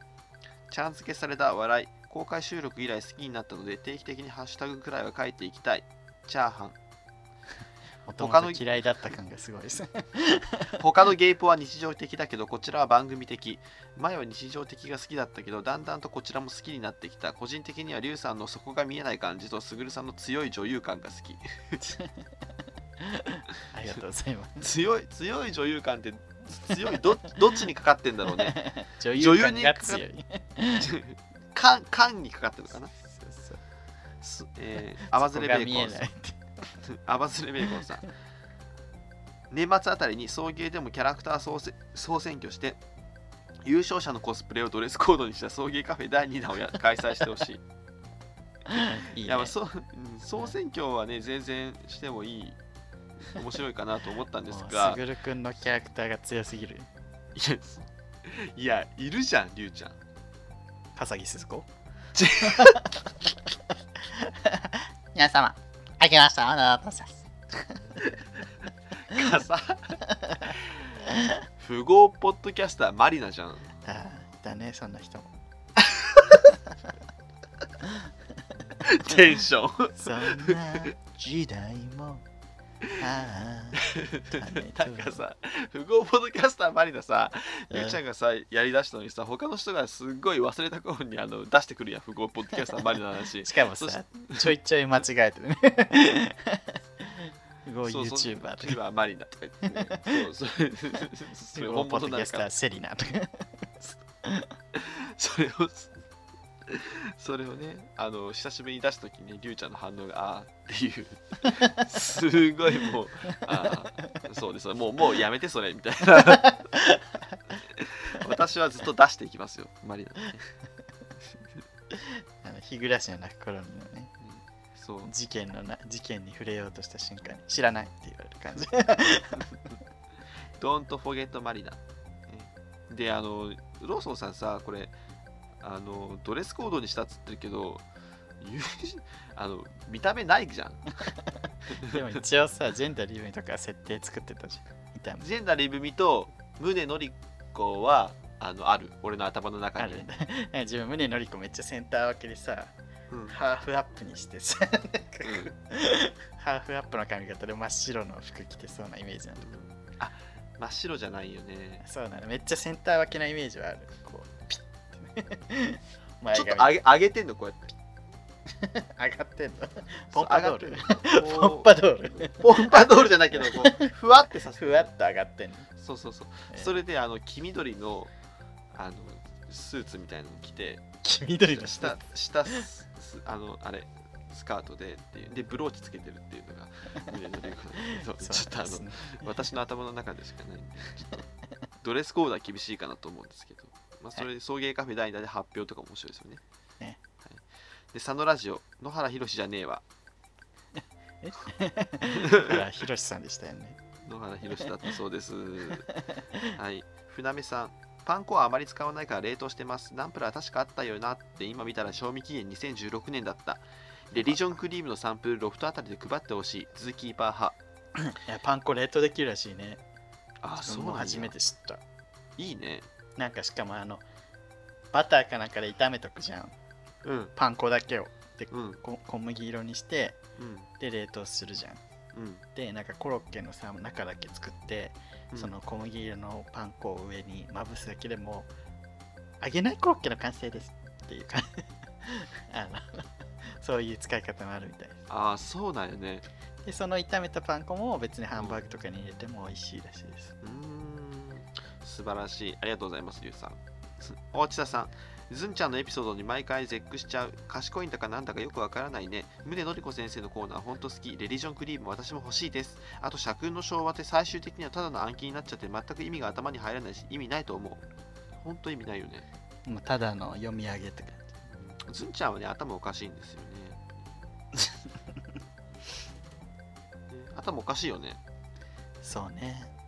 ちゃん付けされた笑い。公開収録以来好きになったので定期的にハッシュタグくらいは書いていきたい。チャーハン他の嫌いだった感がすごいです。他のゲイポは日常的だけどこちらは番組的。前は日常的が好きだったけどだんだんとこちらも好きになってきた。個人的にはリュウさんの底が見えない感じとスグルさんの強い女優感が好き。ありがとうございます。強い強い女優感って強いどどっちにかかってんだろうね。女優優感感が強い。が強い感感にかかってるのかな？そうそう。すえー、アバズレベーコンアバズレベーコンさん。年末あたりに送迎でもキャラクター総選挙して優勝者のコスプレをドレスコードにした送迎カフェ第2弾をや開催してほしい。いい、ね、いやまあそううん総選挙はね全然してもいい面白いかなと思ったんですが。すぐるくんのキャラクターが強すぎる。いやいやいるじゃんりゅうちゃん。笠木鈴子？皆様、あけました。あの、さかさ富豪ポッドキャスターマリナじゃんあーだね、そんな人も。テンションそんな時代も。ああ、なんかさ、富豪ポッドキャスターマリナさ、うんゆうちゃんがさ、やりだしたのにさ、他の人がすっごい忘れた頃にあの出してくるやん、富豪ポッドキャスターマリナの話。しかもさ、ちょいちょい間違えてるね。すごい YouTuber とか。マリナとか言ってね。そう、それ、それポ本物なんかセリナとか。それを、それをね、あの、久しぶりに出した時にね、りゅうちゃんの反応が、あーっていう、すごいもう、あーそうです、もう、もうやめてそれ、みたいな。私はずっと出していきますよ、マリナね。あの日暮らしの泣く頃にね、そう。事件のな事件に触れようとした瞬間に知らないって言われる感じ。Don't forget マリナ。ねで、あの、ローソンさんさ、これ、あの、ドレスコードにしたっつってるけど、あの見た目ないじゃん。でも一応さ、ジェンダーリブにとか設定作ってたじゃん。ジェンダーリブミと宗の子はあのある俺の頭の中にあるんだ。自分、胸のりこめっちゃセンター分けでさ、うんハーフアップにしてさ、なんハーフアップの髪型で真っ白の服着てそうなイメージなんだあ真っ白じゃないよねそうなの、めっちゃセンター分けなイメージはある。こ ちょっと髪上げ上げてんの？こうやって 上がってんの？ポンパドール。ポポンパドール。ポンパドールじゃないけどこうふわってさせふわっと上がってんの。そうそうそうえーそれであの黄緑のあのスーツみたいなの着て黄緑の下下あのあれスカートでっていうでブローチつけてるっていうのがちょっとあのの。私の頭の中でしかないんで、ドレスコードは厳しいかなと思うんですけど、まあ、それで送迎カフェダイナーで発表とか面白いですよね。ねはい、で、佐野ラジオ、野原ひろしじゃねえわ。ほら、ひろしさんでしたよね。野原ひろしだったそうです。はい。船目さん、パン粉はあまり使わないから冷凍してます。ナンプラー確かあったよなって今見たら賞味期限2016年だった。レリジョンクリームのサンプルロフトあたりで配ってほしい。ズーキーパー派。いやパン粉冷凍できるらしいね。あ、自そう初めて知った。いいね。なんかしかもあの、バターかなんかで炒めとくじゃん。うん。パン粉だけを。で、うん。こ小麦色にして、うん。で、冷凍するじゃん。うん。で、なんかコロッケのさ、中だけ作って、うんその小麦色のパン粉を上にまぶすだけでも、揚げないコロッケの完成ですっていうか あの、そういう使い方もあるみたいです。ああ、そうなんよね。で、その炒めたパン粉も別にハンバーグとかに入れても美味しいらしいです。うーん素晴らしい。ありがとうございます、リュウさん。大地田さん、ずんちゃんのエピソードに毎回絶句しちゃう。賢いんだかなんだかよくわからないね。宗のりこ先生のコーナー、ほんと好き。レリジョンクリーム、私も欲しいです。あと、社訓の昭和って最終的にはただの暗記になっちゃって全く意味が頭に入らないし、意味ないと思う。ほんと意味ないよね。もうただの読み上げって感じ。ずんちゃんはね、頭おかしいんですよね。ね頭おかしいよね。そうね。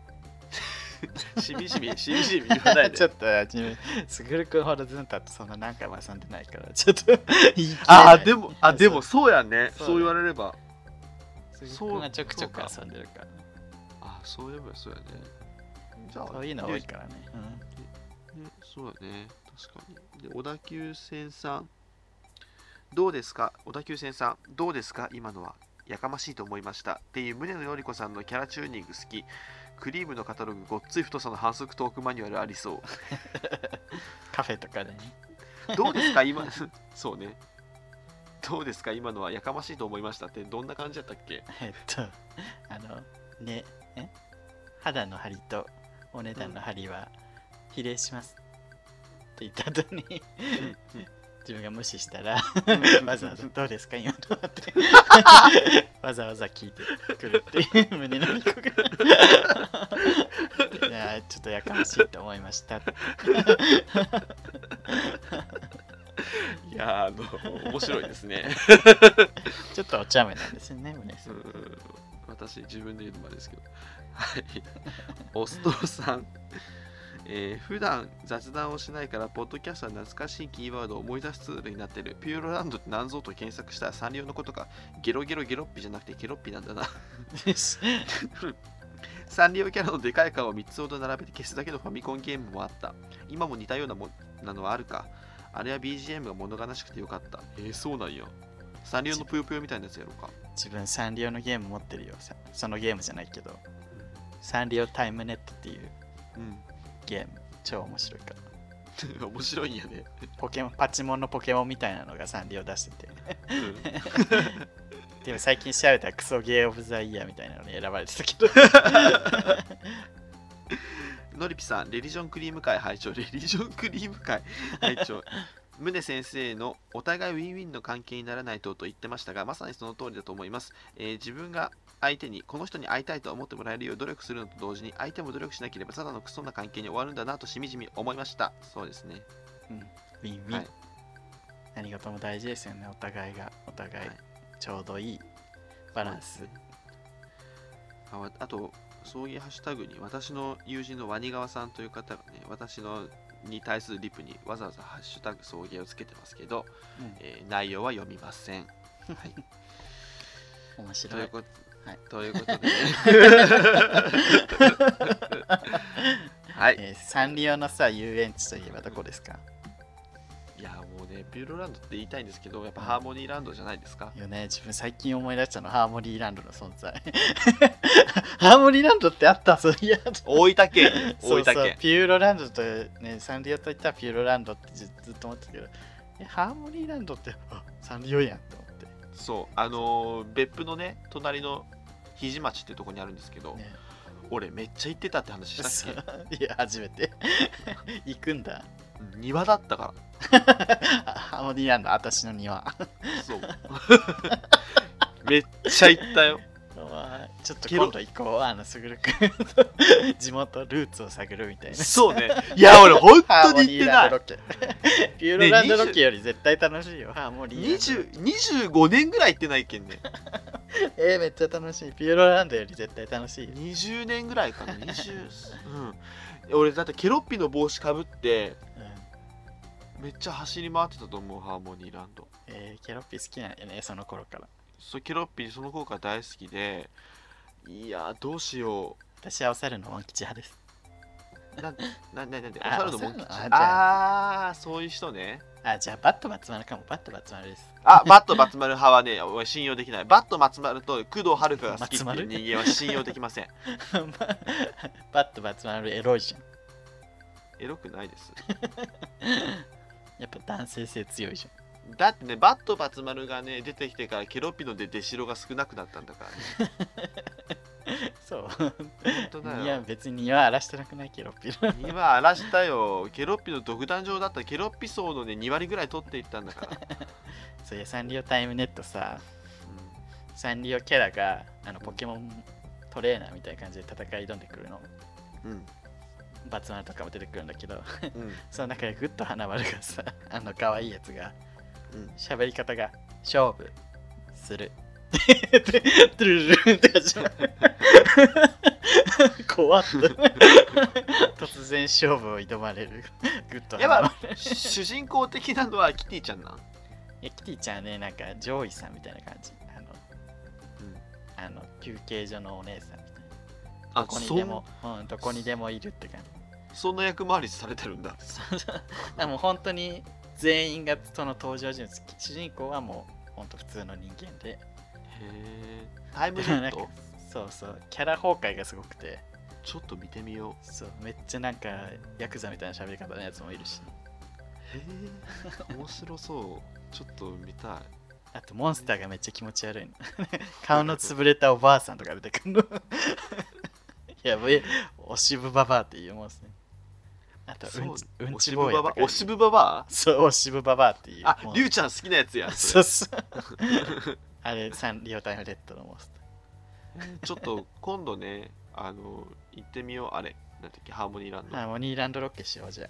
しみじみ、しみじみ言わないで。ちょっと自分、すぐるくんほどずんたとそんな何回も遊んでないから、ちょっと言い切れああ、ないでも、あ、でもそうやね。そうそう言われれば。すぐるくんはちょくちょく遊んでるから。あ、そういえばそうやね。じゃあ、そういうの多いからね。ね、そうだね。確かに。で、小田急線さん。どうですか？小田急線さん。どうですか？今のは。やかましいと思いました。っていう宗野より子さんのキャラチューニング好き。クリームのカタログごっつい太さの反則トークマニュアルありそう。カフェとかでね。どうですか？今、そうね。どうですか？今のはやかましいと思いましたってどんな感じだったっけ？えっと、あの、ね、え？肌の張りとお値段の張りは比例します。って言った後に、自分が無視したら、わざわざどうですか今のはって、わざわざ聞いてくるっていう胸の肉が。いや、ちょっとやかましいと思いました。いやーあの面白いですね。ちょっとお茶目なんですよね、胸んん私自分で言うのもあれですけど。はい。オストロさん。えー普段雑談をしないから、ポッドキャストは懐かしいキーワードを思い出すツールになってる。ピューロランドって何ぞと検索したらサンリオのことか、ゲロゲロゲロッピじゃなくてゲロッピなんだな。サンリオキャラのでかい顔を3つほど並べて消すだけのファミコンゲームもあった。今も似たようなもなのはあるか。あれは BGM が物悲しくてよかった。えー、そうなんや。サンリオのぷよぷよみたいなやつやろうか。自分サンリオのゲーム持ってるよさそのゲームじゃないけどサンリオタイムネットっていううん。ゲーム。超面白いから。面白いんやね。ポケモンパチモンのポケモンみたいなのがサンリオ出してて。うん。でも最近調べたらクソゲーオブザイヤーみたいなのに選ばれてたけど。のりぴさん、レリジョンクリーム会会長、レリジョンクリーム会会長、宗先生のお互いウィンウィンの関係にならないとと言ってましたが、まさにその通りだと思います。えー自分が相手に、この人に会いたいと思ってもらえるよう努力するのと同時に、相手も努力しなければただのクソな関係に終わるんだなとしみじみ思いました。そうですね。うん。ウィンウィン、はい。何事も大事ですよね。お互いが。お互いはいちょうどいいバランス、あわあと、そういうハッシュタグに、私の友人のワニガワさんという方がね、私のに対するリプにわざわざハッシュタグ送迎をつけてますけど、うん。えー内容は読みません。はい、面白い。ということ,、はいということでね。はい。えーサンリオのさ遊園地といえばどこですか？いや、もうね、ピューロランドって言いたいんですけど、やっぱハーモニーランドじゃないですか？よね自分最近思い出したのハーモニーランドの存在 ハーモニーランドってあったそういや大分県、そうそう大分県。ピューロランドとねサンリオといったらピューロランドってずずっと思ってたけどえハーモニーランドってあサンリオやんとそう、あのー別府のね、隣の肘町ってとこにあるんですけど、ね。俺めっちゃ行ってたって話したっけ？いや初めて。行くんだ。うん庭だったから。あハーモニーランド私の庭。そう。めっちゃ行ったよ。ちょっとケロ今度行こうあのすぐるくんと 地元ルーツを探るみたいなそうね。いや、俺本当に行ってないニーランド。ロケ ピューロランドロケより絶対楽しいよハーモニーランド20 25年ぐらい行ってないけんね。えー、めっちゃ楽しいピューロランドより絶対楽しいよ20年ぐらいかな。20、うん。俺だってケロッピの帽子かぶって、うんめっちゃ走り回ってたと思う、ハーモニーランド。えー、ケロッピ好きなんよねその頃からそうケロッピその頃から大好きで、いや、どうしよ私はお猿のワン吉派ですう。な、な、な、なんで、お あ猿のモンキお猿のあー。あそういう人ね。あじゃあバッドばつ丸かもバッドばつ丸ですあ、バッドばつ丸派はね、俺信用できない。バッドばつ丸と工藤遥が好きっていう人間は信用できません。バットバツ丸エロいじゃんエロくないです。やっぱ男性性強いじだってね、バットバツ丸がね、出てきてからケロッピので出城が少なくなったんだからね。そう本当だよいや別に庭荒らしてなくないケロッピの今荒らしたよ。ケロッピの独壇場だったらケロッピ層のね、2割ぐらい取っていったんだから。そういやサンリオタイムネットさサンリオキャラがあのポケモントレーナーみたいな感じで戦い挑んでくるのうん。バツ丸とかも出てくるんだけどうん。うん。その中でグッと花丸がさあの可愛いやつがうん喋り方が勝負する。でトゥルルルンって始まる怖っ。突然勝負を挑まれる。グッとや主人公的なのはキティちゃんなん？いやキティちゃんはねなんか上位さんみたいな感じ。あのあの休憩所のお姉さんみたいな。あどこにでも、う？ん、どこにでもいるって感じ。そんな役回りされてるんだ。そうそう。あもう本当に全員がその登場人物主人公はもう本当普通の人間でへえ。タイムネでもなんかット？そうそうキャラ崩壊がすごくてちょっと見てみよそうめっちゃなんかヤクザみたいな喋り方のやつもいるしう。へえ。面白そう。ちょっと見たい。あとモンスターがめっちゃ気持ち悪いの 顔の潰れたおばあさんとか出てくるの やばいおしぶばばあっていうモンスターあとうんちうんち坊やとかいるおしぶばば？そうおしぶばばあっていう。ありゅうちゃん好きなやつやんそそうそう。あれサンリオタイムレッドのモンスターれちょっと今度ねあの行ってみようあれ。なんだっけハーモニーランド。ハーモニーランドロケしようじゃ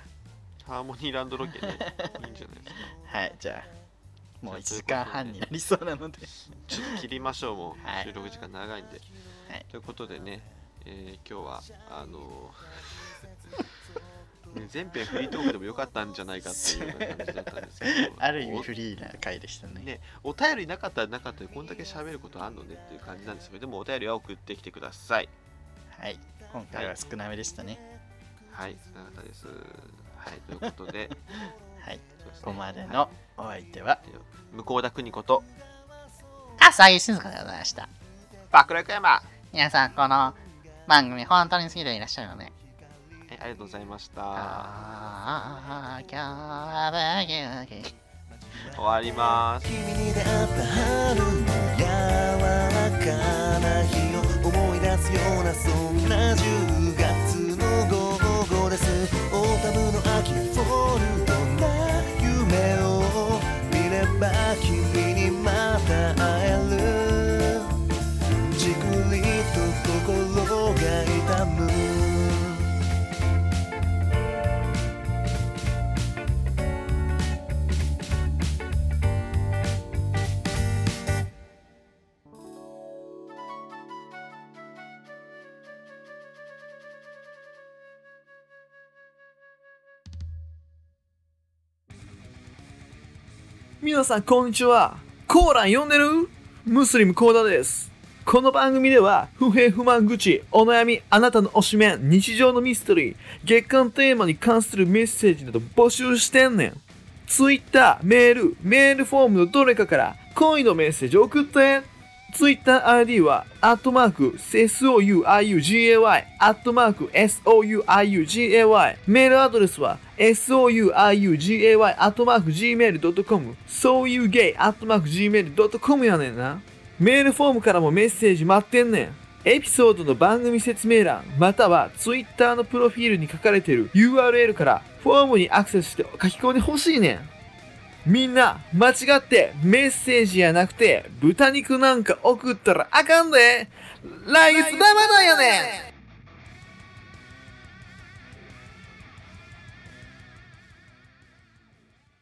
ハーモニーランドロケね。いいんじゃないですか。あはいじゃあもう1じゃあ時間半になりそうなので。ちょっと切りましょうもう、はい。収録時間長いんで、はい。ということでね、えー今日はあのーね全編フリートークでもよかったんじゃないかっていうような感じだったんですけど ある意味フリーな回でしたね。ね、お便りなかったらなかったでこんだけ喋ることあんのねっていう感じなんですけどでもお便りは送ってきてくださいはい。今回は少なめでしたね。はいなかったですはいということで はい。ねここまでのお相手は、向田邦子と笠井静香でございました。爆力山皆さん、この番組本当に好きでいらっしゃるよね。えありがとうございました。終わります。君に出会った春の柔らかな日を思い出すようなそんな10月の午後です。オータムの秋フォルトな夢を見れば君皆さんこんにちは。コーラン読んでる？ムスリムコーダです。この番組では不平不満愚痴お悩みあなたの推しメン日常のミステリー月間テーマに関するメッセージなど募集してんねん。Twitter メールメールフォームのどれかから恋のメッセージ送って。TwitterID は、アットマーク、souiugay、アットマーク、souiugay。メールアドレスは、souiugay、アットマーク、gmail.com、sougay、アットマーク、gmail.com やねんな。メールフォームからもメッセージ待ってんねん。エピソードの番組説明欄、または Twitter のプロフィールに書かれている URL から、フォームにアクセスして書き込んでほしいねん。みんな、間違ってメッセージやなくて、豚肉なんか送ったらあかんで。来月生だよね。